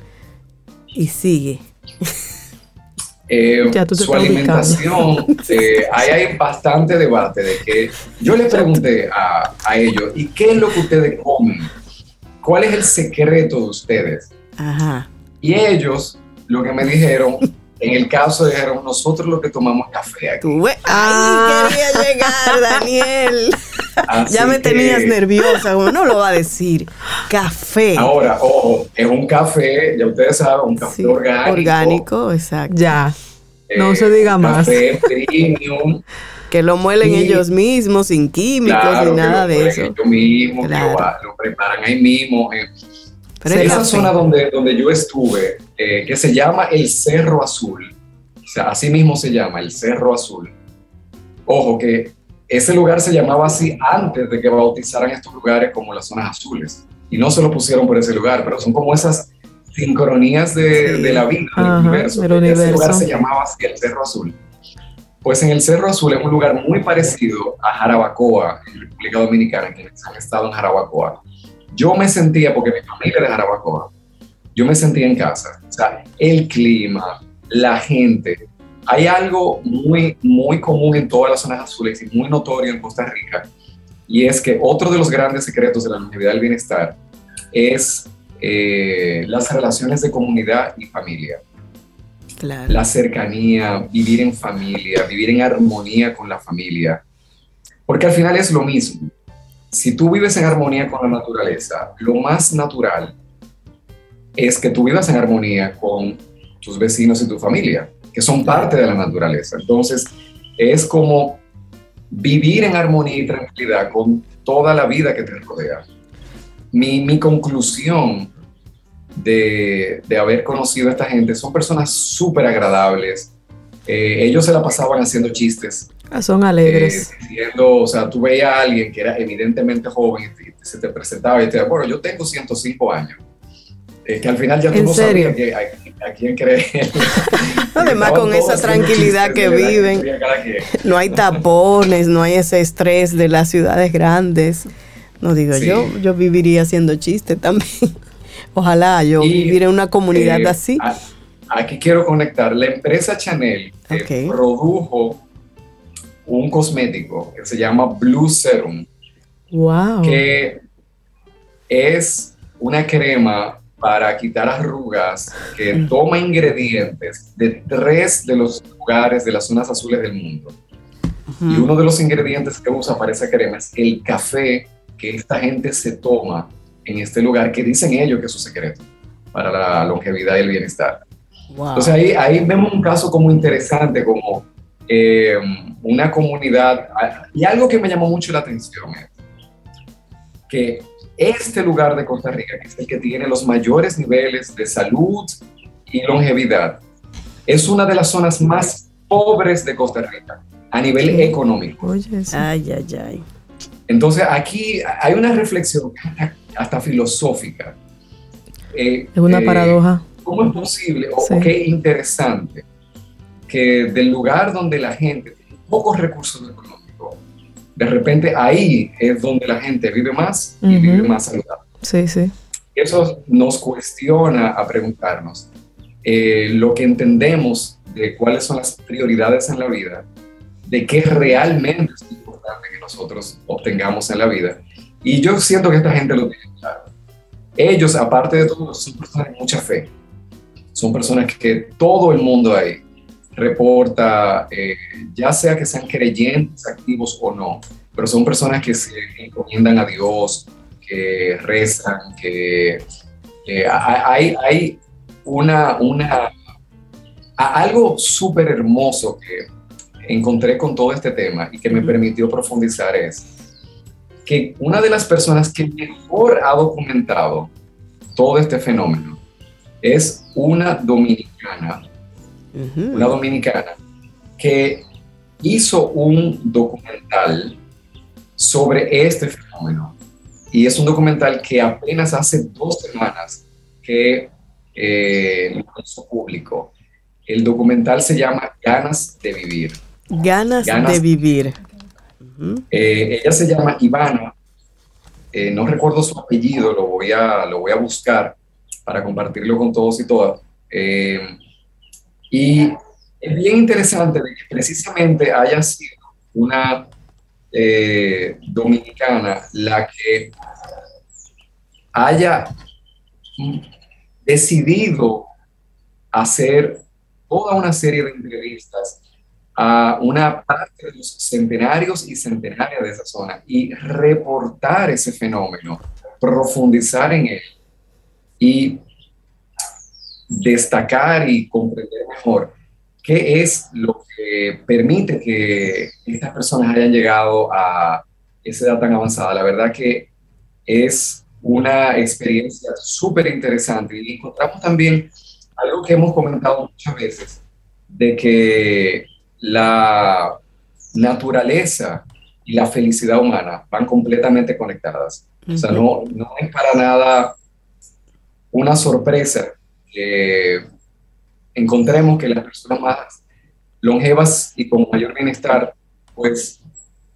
y sigue. Eh, su alimentación, eh, ahí hay bastante debate de que yo le pregunté a, a ellos, ¿y qué es lo que ustedes comen? ¿Cuál es el secreto de ustedes? Ajá. Y ellos lo que me dijeron, en el caso dijeron, nosotros lo que tomamos café aquí. Ah. Ay, quería llegar, Daniel. Ya me que- tenías nerviosa, como no lo va a decir. Café. Ahora, ojo, es un café, ya ustedes saben, un café Sí, orgánico. orgánico, exacto. Ya. eh, no se diga un más. Café premium. Que lo muelen Y- ellos mismos, sin químicos claro, ni que nada lo de eso. Ellos mismos, Claro. que lo, lo preparan ahí mismo. eh. Pero es Esa café. zona donde, donde yo estuve, eh, que se llama el Cerro Azul, o sea, así mismo se llama, el Cerro Azul. Ojo, que ese lugar se llamaba así antes de que bautizaran estos lugares como las zonas azules. Y no se lo pusieron por ese lugar, pero son como esas sincronías de, Sí. de la vida, Ajá, del universo. del que Ese universo. lugar se llamaba así, el Cerro Azul. Pues en el Cerro Azul es un lugar muy parecido a Jarabacoa, en República Dominicana, quienes han estado en Jarabacoa. Yo me sentía, porque mi familia es de Jarabacoa, yo me sentía en casa. O sea, el clima, la gente. Hay algo muy, muy común en todas las zonas azules y muy notorio en Costa Rica, y es que otro de los grandes secretos de la longevidad del bienestar es eh, las relaciones de comunidad y familia Claro. la cercanía, vivir en familia, vivir en armonía con la familia. Porque al final es lo mismo. Si tú vives en armonía con la naturaleza, lo más natural es que tú vivas en armonía con tus vecinos y tu familia, que son parte de la naturaleza. Entonces, es como vivir en armonía y tranquilidad con toda la vida que te rodea. Mi, mi conclusión de, de haber conocido a esta gente. Son personas súper agradables. Eh, ellos se la pasaban haciendo chistes. Ah, Son eh, alegres. diciendo, o sea, tú veías a alguien que era evidentemente joven y te- se te presentaba y te decía, bueno, yo tengo 105 años. Eh, que al final ya tú ¿En no serio? sabías que- a, a quién creer. Además, con esa tranquilidad que viven. No hay tapones, no hay ese estrés de las ciudades grandes. No digo, Sí. yo, yo viviría haciendo chistes también. Ojalá yo Y, viviera en una comunidad Eh, así. a- aquí quiero conectar. La empresa Chanel eh, produjo un cosmético que se llama Blue Serum, Wow. que es una crema para quitar arrugas que toma ingredientes de tres de los lugares de las zonas azules del mundo. Y Ujú. uno de los ingredientes que usa para esa crema es el café que esta gente se toma en este lugar, que dicen ellos que es su secreto para la longevidad y el bienestar. Wow. Entonces ahí, ahí vemos un caso como interesante, como eh, una comunidad, ah, y algo que me llamó mucho la atención es que este lugar de Costa Rica, que es el que tiene los mayores niveles de salud y longevidad, es una de las zonas más pobres de Costa Rica a nivel económico. Oye, sí. Ay, ay, ay. Entonces aquí hay una reflexión. hasta filosófica. es una paradoja. ¿Cómo es posible o qué interesante que del lugar donde la gente tiene pocos recursos económicos, de repente ahí es donde la gente vive más y vive más saludable? Sí, sí. Eso nos cuestiona a preguntarnos eh, lo que entendemos de cuáles son las prioridades en la vida, de qué realmente es importante que nosotros obtengamos en la vida. Y yo siento que esta gente lo tiene claro. Ellos, aparte de todo, son personas de mucha fe son personas que todo el mundo ahí reporta, eh, ya sea que sean creyentes activos o no, pero son personas que se encomiendan a Dios, que rezan, que hay, hay una, una, algo súper hermoso que encontré con todo este tema y que me permitió profundizar es que una de las personas que mejor ha documentado todo este fenómeno es una dominicana, una dominicana que hizo un documental sobre este fenómeno. Y es un documental que apenas hace dos semanas que eh, lo hizo público. El documental se llama Ganas de Vivir. Ganas, de Vivir. Eh, ella se llama Ivana. Eh, no recuerdo su apellido, lo voy a, lo voy a buscar para compartirlo con todos y todas. Eh, y es bien interesante de que precisamente haya sido una eh, dominicana la que haya decidido hacer toda una serie de entrevistas a una parte de los centenarios y centenarias de esa zona y reportar ese fenómeno, profundizar en él y destacar y comprender mejor qué es lo que permite que estas personas hayan llegado a esa edad tan avanzada. La verdad que es una experiencia súper interesante y encontramos también algo que hemos comentado muchas veces, de que la naturaleza y la felicidad humana van completamente conectadas. O sea, no, no es para nada una sorpresa que encontremos que las personas más longevas y con mayor bienestar, pues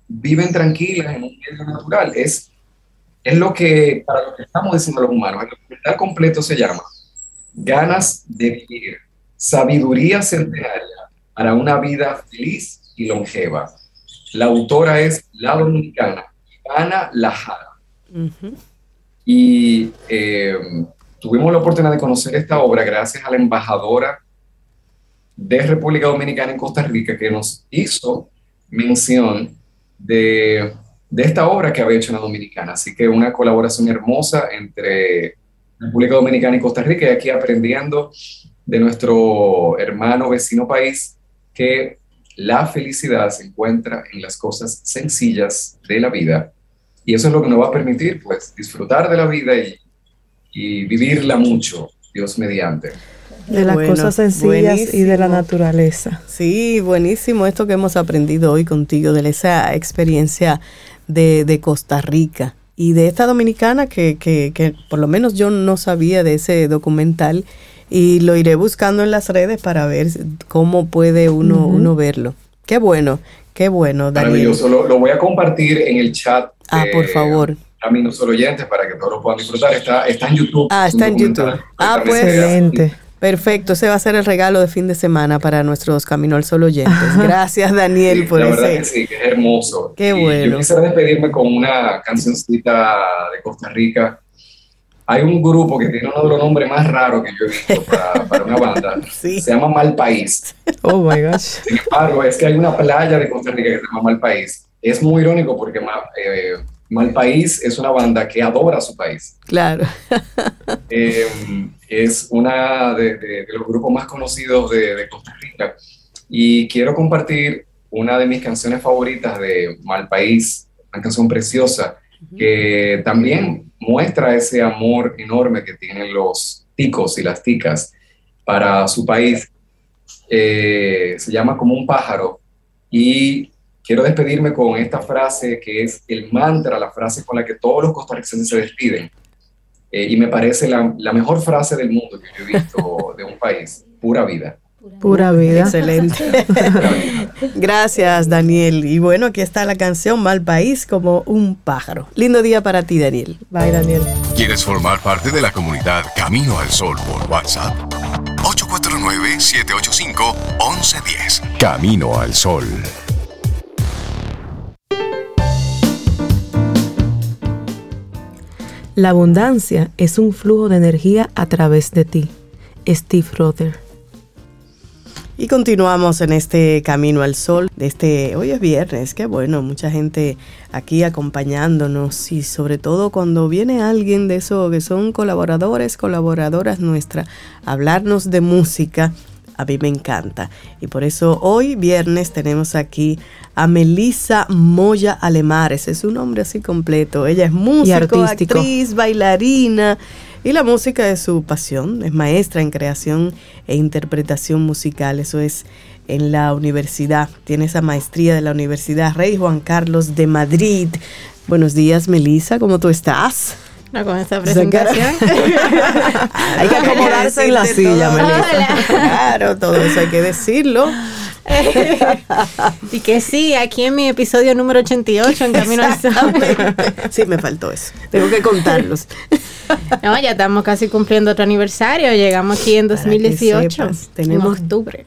viven tranquilas en un medio natural. Es, es lo que, para lo que estamos diciendo los humanos, el documental completo se llama Ganas de vivir, sabiduría centenaria para una vida feliz y longeva. La autora es la dominicana Ivana Lajara. Y eh, tuvimos la oportunidad de conocer esta obra gracias a la embajadora de República Dominicana en Costa Rica que nos hizo mención de, de esta obra que había hecho una dominicana. Así que una colaboración hermosa entre República Dominicana y Costa Rica y aquí aprendiendo de nuestro hermano vecino país que la felicidad se encuentra en las cosas sencillas de la vida y eso es lo que nos va a permitir pues disfrutar de la vida y y vivirla mucho, Dios mediante. De las cosas sencillas y de la naturaleza. Sí, buenísimo esto que hemos aprendido hoy contigo, de esa experiencia de, Costa Rica y de esta dominicana que, que, por lo menos yo no sabía de ese documental y lo iré buscando en las redes para ver cómo puede uno, uno verlo. Qué bueno, qué bueno, Daniel. Maravilloso, lo, lo voy a compartir en el chat. Ah, por favor Camino Solo Oyentes para que todos lo puedan disfrutar. Está, está en YouTube. Ah, está en YouTube. Ah, pues. Excelente. Perfecto, ese va a ser el regalo de fin de semana para nuestros Camino al Sol oyentes. Gracias, Daniel, por la verdad que sí, que es hermoso. Qué bueno. Yo quisiera despedirme con una cancioncita de Costa Rica. Hay un grupo que tiene uno de los nombres más raros que yo he visto para, para una banda. Se llama Mal País. Oh my gosh. Sin embargo, es que hay una playa de Costa Rica que se llama Mal País. Es muy irónico porque eh, Mal País es una banda que adora a su país. Claro. Em, es una de, los grupos más conocidos de, Costa Rica. Y quiero compartir una de mis canciones favoritas de Mal País, una canción preciosa, que también muestra ese amor enorme que tienen los ticos y las ticas para su país. Eh, se llama Como un pájaro y quiero despedirme con esta frase que es el mantra, la frase con la que todos los costarricenses se despiden Eh, y me parece la, la, mejor frase del mundo que yo he visto de un país, pura vida. Pura vida. Excelente. Gracias, Daniel. Y bueno, aquí está la canción Mal País como un pájaro. Lindo día para ti, Daniel. Bye, Daniel. ¿Quieres formar parte de la comunidad Camino al Sol por WhatsApp? 849-785-1110. Camino al Sol. La abundancia es un flujo de energía a través de ti. Steve Rother. Y continuamos en este camino al sol. Este, hoy es viernes, qué bueno, mucha gente aquí acompañándonos y sobre todo cuando viene alguien de eso que son colaboradores, colaboradoras nuestras, hablarnos de música, a mí me encanta. Y por eso hoy viernes tenemos aquí a Melissa Moya Alemares, es un nombre así completo. Ella es músico, actriz, bailarina y la música es su pasión, es maestra en creación e interpretación musical, eso es en la universidad, tiene esa maestría de la Universidad Rey Juan Carlos de Madrid. Buenos días, Melissa, ¿cómo tú estás? No, con esta presentación. hay que acomodarse en la silla, Melissa. Claro, todo eso hay que decirlo. y que sí, aquí en mi episodio número 88 en Camino al Sol. sí, me faltó eso. Tengo que contarlos. no, ya estamos casi cumpliendo otro aniversario. Llegamos aquí en 2018. tenemos en octubre.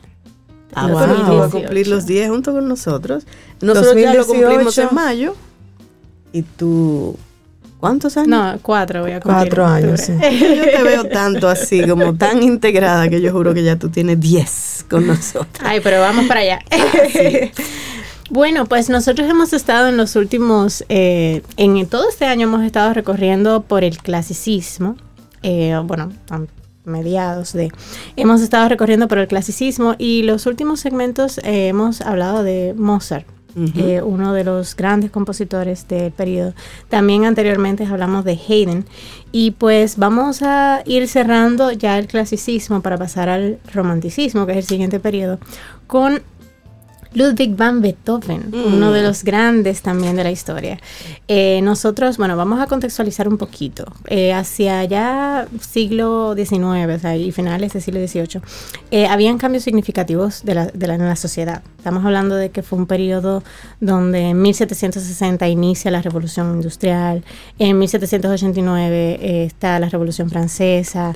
Ah, wow, a cumplir los 10 junto con nosotros. Nosotros ya lo cumplimos en mayo. Y tú ¿Cuántos años? No, cuatro voy a cumplir. Cuatro años, sí. Yo te veo tanto así, como tan integrada, que yo juro que ya tú tienes diez con nosotros. Ay, pero vamos para allá. Bueno, pues nosotros hemos estado en los últimos, eh, en todo este año hemos estado recorriendo por el clasicismo, eh, bueno, a mediados de, hemos estado recorriendo por el clasicismo y los últimos segmentos eh, hemos hablado de Mozart. Eh, uno de los grandes compositores del periodo. También anteriormente hablamos de Haydn. Y pues vamos a ir cerrando ya el clasicismo para pasar al romanticismo, que es el siguiente periodo, con Ludwig van Beethoven, uno de mm. los grandes también de la historia. Eh, nosotros, bueno, vamos a contextualizar un poquito. Eh, hacia ya siglo XIX o sea, y finales del siglo XVIII, eh, habían cambios significativos de la, de la, en la sociedad. Estamos hablando de que fue un periodo donde en 1760 inicia la Revolución Industrial, en 1789 está la Revolución Francesa,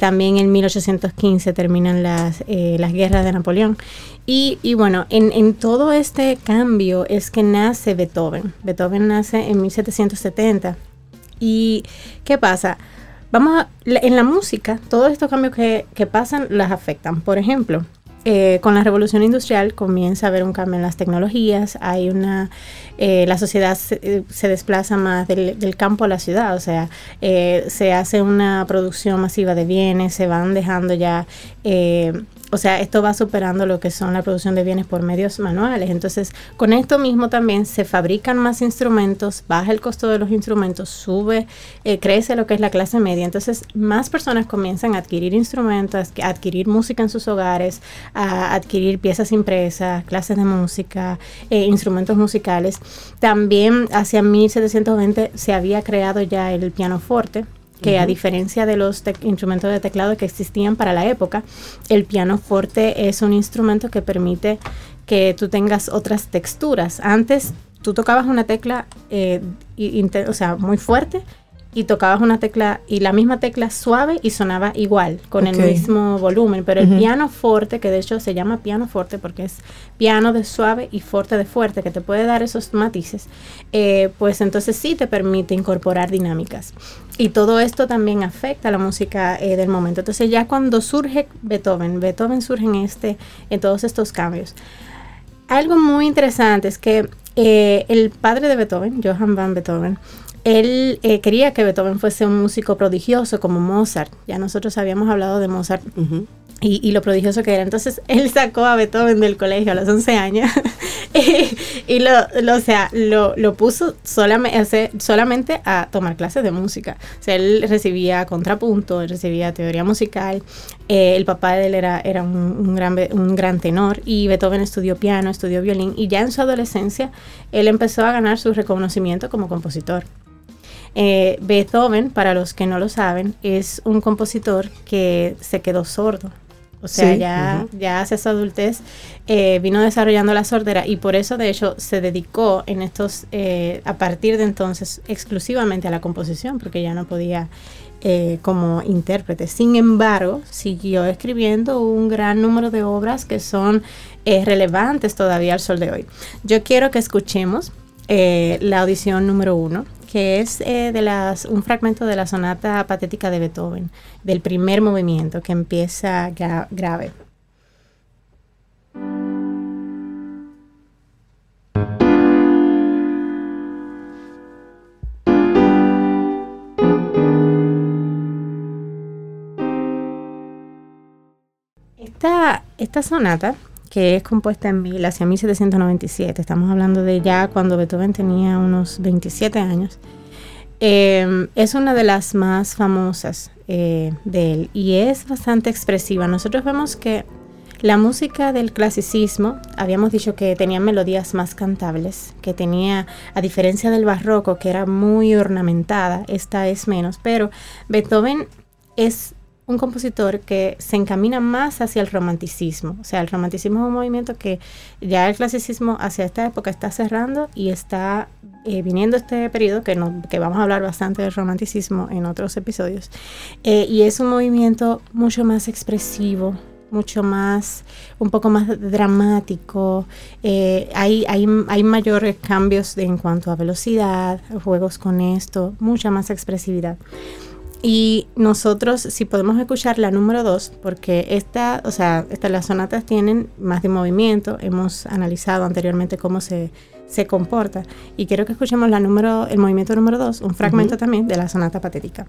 también en 1815 terminan las, las guerras de Napoleón. Y, bueno, en, todo este cambio es que nace Beethoven. Beethoven nace en 1770. ¿Y qué pasa? Vamos en la música, todos estos cambios que, pasan las afectan. Por ejemplo, eh, con la revolución industrial comienza a haber un cambio en las tecnologías, hay una, eh, la sociedad se, eh, desplaza más del, campo a la ciudad, o sea, se hace una producción masiva de bienes, se van dejando ya o sea, esto va superando lo que son la producción de bienes por medios manuales. Entonces, con esto mismo también se fabrican más instrumentos, baja el costo de los instrumentos, sube, eh, crece lo que es la clase media. Entonces, más personas comienzan a adquirir instrumentos, a adquirir música en sus hogares, a adquirir piezas impresas, clases de música, eh, instrumentos musicales. También hacia 1720 se había creado ya el pianoforte que a diferencia de los instrumentos de teclado que existían para la época, el piano forte es un instrumento que permite que tú tengas otras texturas. Antes tú tocabas una tecla, eh, o sea, muy fuerte y tocabas una tecla y la misma tecla suave y sonaba igual, con el mismo volumen. Pero el piano forte, que de hecho se llama piano forte porque es piano de suave y forte de fuerte, que te puede dar esos matices, eh, pues entonces sí te permite incorporar dinámicas. Y todo esto también afecta a la música eh, del momento. Entonces ya cuando surge Beethoven, Beethoven surge en, este, en todos estos cambios. Algo muy interesante es que eh, el padre de Beethoven, Johann van Beethoven, él eh, quería que Beethoven fuese un músico prodigioso como Mozart. Ya nosotros habíamos hablado de Mozart. Y, lo prodigioso que era. Entonces él sacó a Beethoven del colegio a los 11 años y, lo, lo, o sea, lo, lo puso solamente, solamente a tomar clases de música. O sea, él recibía contrapunto, él recibía teoría musical. Eh, el papá de él era, era un, un, gran, un gran tenor y Beethoven estudió piano, estudió violín y ya en su adolescencia él empezó a ganar su reconocimiento como compositor. Eh, Beethoven, para los que no lo saben, es un compositor que se quedó sordo. O sea, ya, ya hacia su adultez eh, vino desarrollando la sordera y por eso, de hecho, se dedicó en estos, eh, a partir de entonces, exclusivamente a la composición, porque ya no podía eh, como intérprete. Sin embargo, siguió escribiendo un gran número de obras que son relevantes todavía al sol de hoy. Yo quiero que escuchemos la audición número uno que es eh, de las, un fragmento de la sonata patética de Beethoven, del primer movimiento que empieza grave. Esta, esta sonata que es compuesta en mil, hacia 1797. Estamos hablando de ya cuando Beethoven tenía unos 27 años. Em, es una de las más famosas eh, de él y es bastante expresiva. Nosotros vemos que la música del clasicismo, habíamos dicho que tenía melodías más cantables, que tenía, a diferencia del barroco, que era muy ornamentada, esta es menos, pero Beethoven es un compositor que se encamina más hacia el romanticismo. O sea, el romanticismo es un movimiento que ya el clasicismo hacia esta época está cerrando y está eh, viniendo este periodo, que, que vamos a hablar bastante del romanticismo en otros episodios. Eh, y es un movimiento mucho más expresivo, mucho más, un poco más dramático. Eh, hay, hay, hay, mayores cambios en cuanto a velocidad, juegos con esto, mucha más expresividad. Y nosotros, si podemos escuchar la número 2, porque esta, o sea, esta, las sonatas tienen más de movimiento, hemos analizado anteriormente cómo se, se comporta, y quiero que escuchemos la número, el movimiento número 2, un fragmento también de la sonata patética.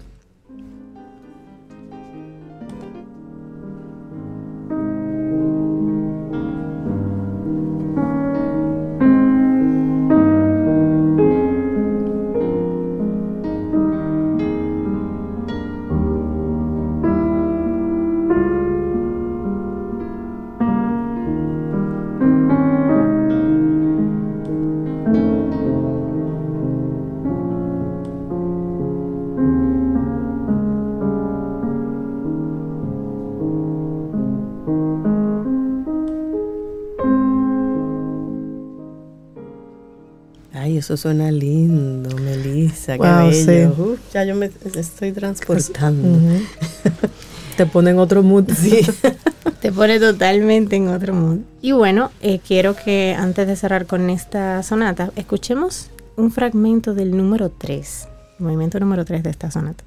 Eso suena lindo, Melissa, qué bello. ya yo me estoy transportando. Te pone en otro mood. Sí. Te pone totalmente en otro mood. Y bueno, eh, quiero que antes de cerrar con esta sonata, escuchemos un fragmento del número 3, el movimiento número 3 de esta sonata.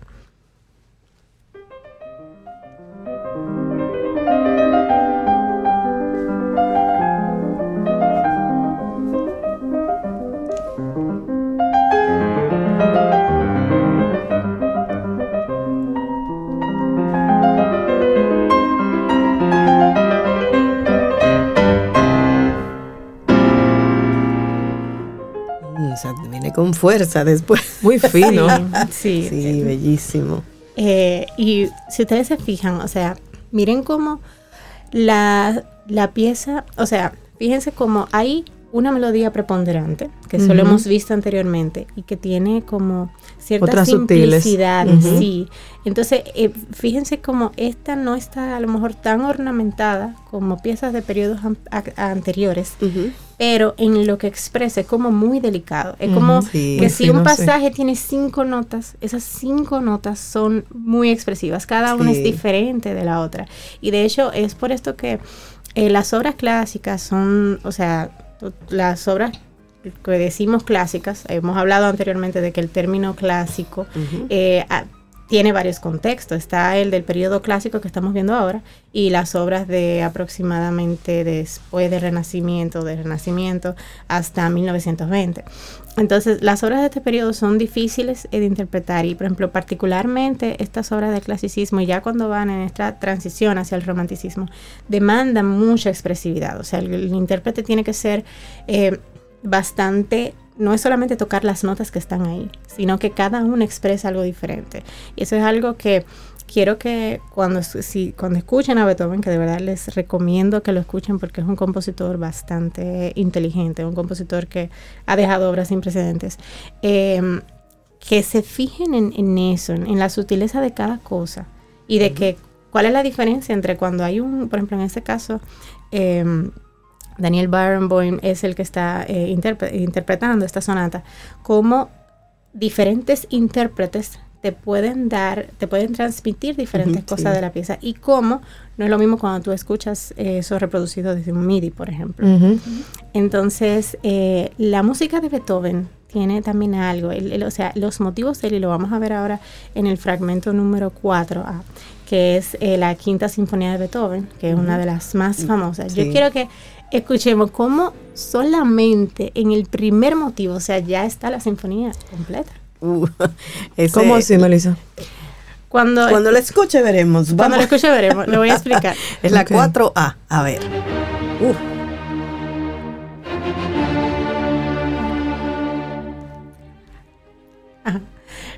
Con fuerza después. Muy fino. sí, sí, bellísimo. Eh, y si ustedes se fijan, o sea, miren cómo la, la pieza, o sea, fíjense cómo hay una melodía preponderante, que eso lo hemos visto anteriormente, y que tiene como cierta simplicidad, sí. Entonces, eh, fíjense como esta no está a lo mejor tan ornamentada como piezas de periodos anteriores, pero en lo que expresa es como muy delicado. Es como que si un pasaje tiene cinco notas, esas cinco notas son muy expresivas, cada una es diferente de la otra. Y de hecho es por esto que eh, las obras clásicas son, o sea, las obras que decimos clásicas, hemos hablado anteriormente de que el término clásico eh, tiene varios contextos. Está el del periodo clásico que estamos viendo ahora y las obras de aproximadamente después del Renacimiento, del Renacimiento hasta 1920. Entonces, las obras de este periodo son difíciles de interpretar y, por ejemplo, particularmente estas obras del clasicismo, ya cuando van en esta transición hacia el romanticismo, demandan mucha expresividad. O sea, el, intérprete tiene que ser eh, bastante no es solamente tocar las notas que están ahí, sino que cada uno expresa algo diferente. Y eso es algo que quiero que cuando, si, cuando escuchen a Beethoven, que de verdad les recomiendo que lo escuchen porque es un compositor bastante inteligente, un compositor que ha dejado obras sin precedentes. Em, que se fijen en, eso, en, la sutileza de cada cosa y de que cuál es la diferencia entre cuando hay un, por ejemplo, en este caso, em, Daniel Barenboim es el que está eh, interpretando esta sonata, como diferentes intérpretes te pueden dar, te pueden transmitir diferentes cosas de la pieza. Y cómo no es lo mismo cuando tú escuchas eso reproducido desde un MIDI, por ejemplo. Entonces, eh, la música de Beethoven tiene también algo, o sea, los motivos de él, y lo vamos a ver ahora en el fragmento número 4, que es eh, la quinta sinfonía de Beethoven, que es una de las más famosas. Yo quiero que escuchemos cómo solamente en el primer motivo, o sea, ya está la sinfonía completa. Uh, ¿Cómo así, Melissa? Cuando, cuando la escuche veremos. Cuando la escuche veremos, lo voy a explicar. es la 4A, a ver. Uh.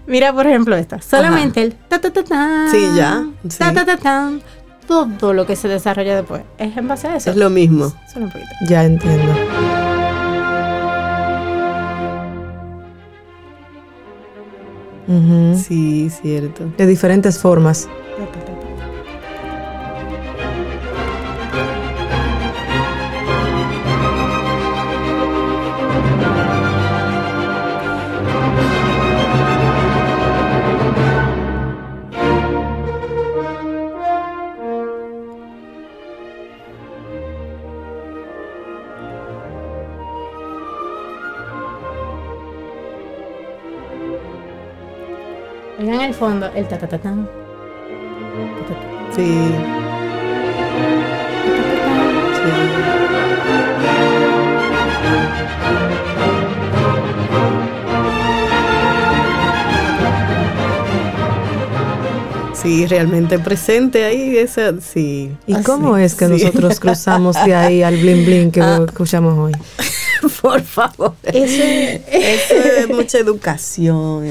Mira, por ejemplo, esta. Solamente el ta ta ta ta. Sí, ya. Ta ta ta ta. Todo lo que se desarrolla después es en base a eso. Es lo mismo. Solo un poquito. Ya entiendo. Sí, cierto. De diferentes formas. Fondo el ta ta ta tan. Sí. Sí, realmente presente ahí, esa, sí. ¿Y cómo es que nosotros cruzamos de ahí al bling bling que ah. escuchamos hoy? por favor. Eso, es mucha educación.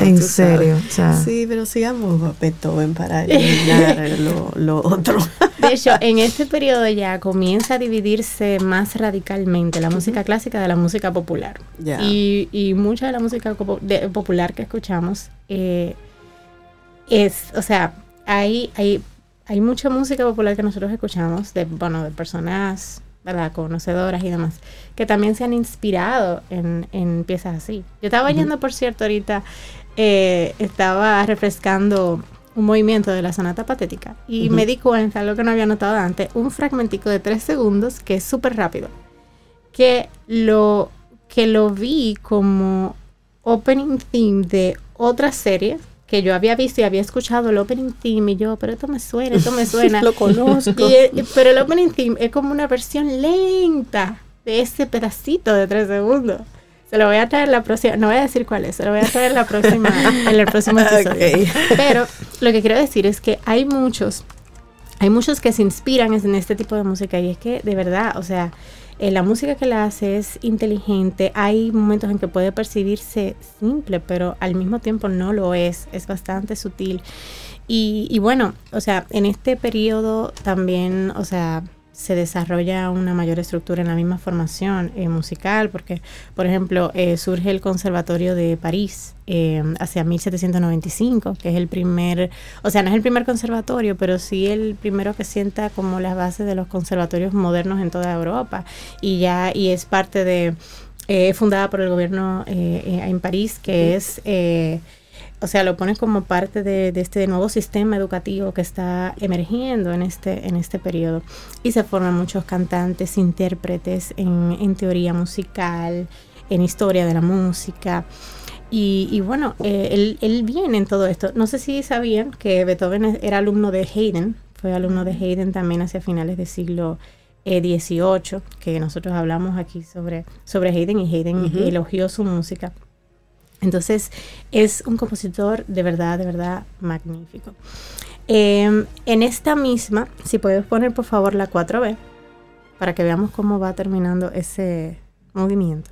en serio. sí, pero sigamos a Beethoven para eliminar lo, otro. De hecho, en este periodo ya comienza a dividirse más radicalmente la música clásica de la música popular. Y, y, mucha de la música popular que escuchamos eh, es, o sea, hay, hay, hay mucha música popular que nosotros escuchamos de, bueno, de personas ¿verdad? conocedoras y demás, que también se han inspirado en, piezas así. Yo estaba oyendo, por cierto, ahorita eh, estaba refrescando un movimiento de la sonata patética y me di cuenta, lo que no había notado antes, un fragmentico de tres segundos que es súper rápido, que lo, que lo vi como opening theme de otra serie que yo había visto y había escuchado el opening theme y yo, pero esto me suena, esto me suena. Lo conozco. pero el opening theme es como una versión lenta de ese pedacito de tres segundos. Se lo voy a traer la próxima, no voy a decir cuál es, se lo voy a traer la próxima, en el próximo episodio. Pero lo que quiero decir es que hay muchos, hay muchos que se inspiran en este tipo de música y es que de verdad, o sea, eh, la música que la hace es inteligente. Hay momentos en que puede percibirse simple, pero al mismo tiempo no lo es. Es bastante sutil. Y, y bueno, o sea, en este periodo también, o sea, se desarrolla una mayor estructura en la misma formación eh, musical, porque, por ejemplo, eh, surge el Conservatorio de París eh, hacia 1795, que es el primer, o sea, no es el primer conservatorio, pero sí el primero que sienta como las bases de los conservatorios modernos en toda Europa, y ya, y es parte de, fundada por el gobierno en París, que es o sea, lo pones como parte de, este nuevo sistema educativo que está emergiendo en este, en este periodo. Y se forman muchos cantantes, intérpretes en, teoría musical, en historia de la música. Y, bueno, eh, él, él, viene en todo esto. No sé si sabían que Beethoven era alumno de Haydn, fue alumno de Haydn también hacia finales del siglo XVIII, que nosotros hablamos aquí sobre, sobre Haydn y Haydn elogió su música. Entonces es un compositor de verdad, de verdad magnífico. Em, en esta misma, si puedes poner por favor la 4B, para que veamos cómo va terminando ese movimiento.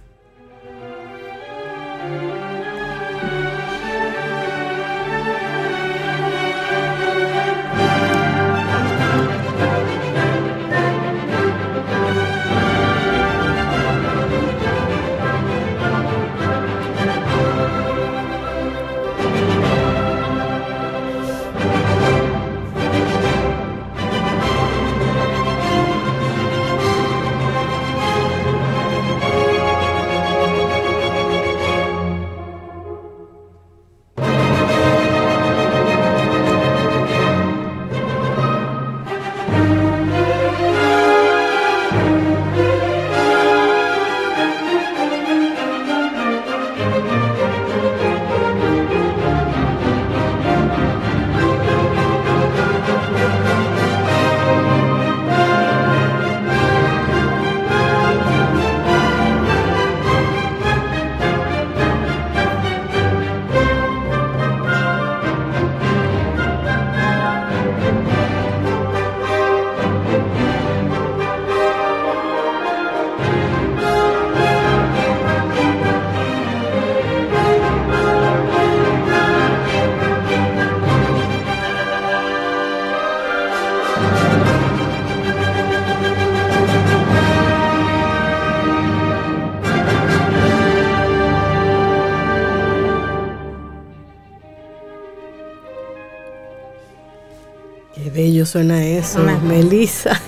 Suena eso, Melissa.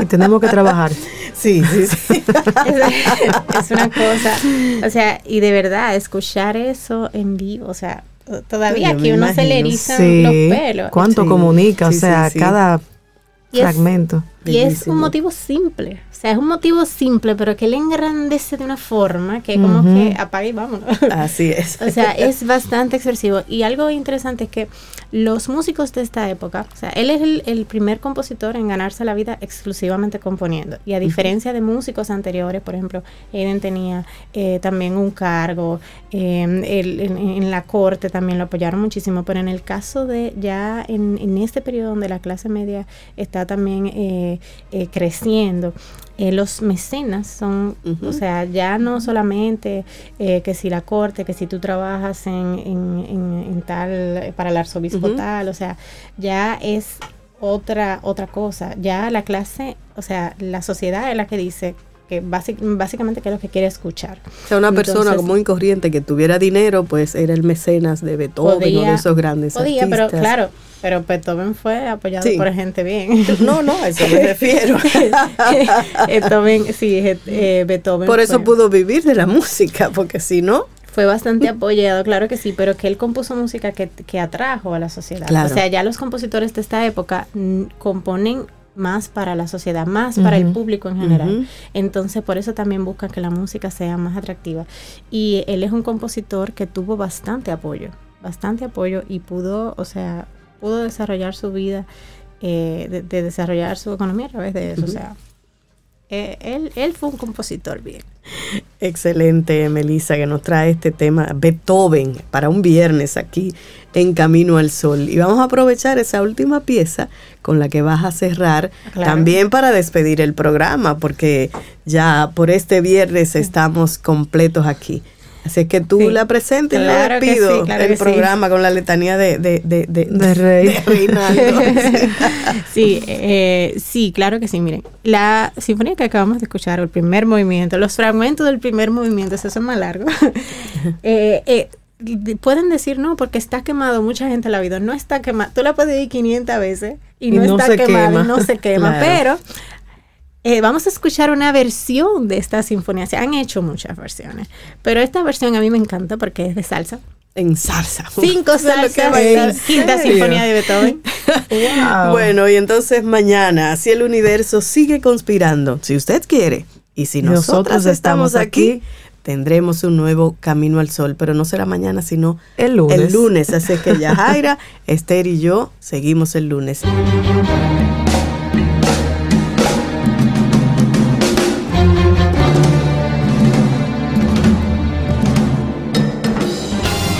Y tenemos que trabajar. Sí, sí, sí. es, una cosa, o sea, y de verdad, escuchar eso en vivo, o sea, todavía aquí uno se le erizan los pelos. ¿Cuánto comunica? o sea, cada fragmento. Y es un motivo simple. O sea, es un motivo simple, pero que le engrandece de una forma que como que apaga y vámonos. Así es. o sea, es bastante expresivo. Y algo interesante es que los músicos de esta época, o sea, él es el, primer compositor en ganarse la vida exclusivamente componiendo. Y a diferencia de músicos anteriores, por ejemplo, Eden tenía eh, también un cargo, em, en, la corte también lo apoyaron muchísimo, pero en el caso de ya en, en este periodo donde la clase media está también eh, eh, creciendo, eh, los mecenas son, o sea, ya no solamente eh, que si la corte, que si tú trabajas en, en, tal, para el arzobispo tal, o sea, ya es otra, otra cosa. Ya la clase, o sea, la sociedad es la que dice que básicamente que es lo que quiere escuchar. O sea, una persona muy corriente que tuviera dinero, pues era el mecenas de Beethoven o de esos grandes podía, pero claro, pero Beethoven fue apoyado por gente bien. No, no, a eso me refiero. Beethoven, sí, eh, Beethoven. Por eso pudo vivir de la música, porque si no fue bastante apoyado, claro que sí, pero que él compuso música que, que atrajo a la sociedad. O sea, ya los compositores de esta época componen más para la sociedad, más para el público en general. Entonces, por eso también buscan que la música sea más atractiva. Y él es un compositor que tuvo bastante apoyo, bastante apoyo y pudo, o sea, pudo desarrollar su vida, eh, de, desarrollar su economía a través de eso. O sea, eh, él, él fue un compositor bien. Excelente, Melissa, que nos trae este tema Beethoven para un viernes aquí en Camino al Sol. Y vamos a aprovechar esa última pieza con la que vas a cerrar también para despedir el programa, porque ya por este viernes estamos completos aquí. Así que tú la presentes y le despido el programa con la letanía de, de, de, de, Rey. sí, eh, sí, claro que sí. Miren, la sinfonía que acabamos de escuchar, el primer movimiento, los fragmentos del primer movimiento, esos son más largos. eh, eh, pueden decir no, porque está quemado, mucha gente la oído, no está quemado, tú la puedes ir 500 veces y, no, está quemado y no se quema, pero eh, vamos a escuchar una versión de esta sinfonía, se han hecho muchas versiones, pero esta versión a mí me encanta porque es de salsa. En salsa. Cinco salsas. Quinta sinfonía de Beethoven. Bueno, y entonces mañana, si el universo sigue conspirando, si usted quiere, y si nosotros, estamos aquí tendremos un nuevo Camino al Sol, pero no será mañana, sino el lunes. El lunes, así que ya Jaira, Esther y yo seguimos el lunes.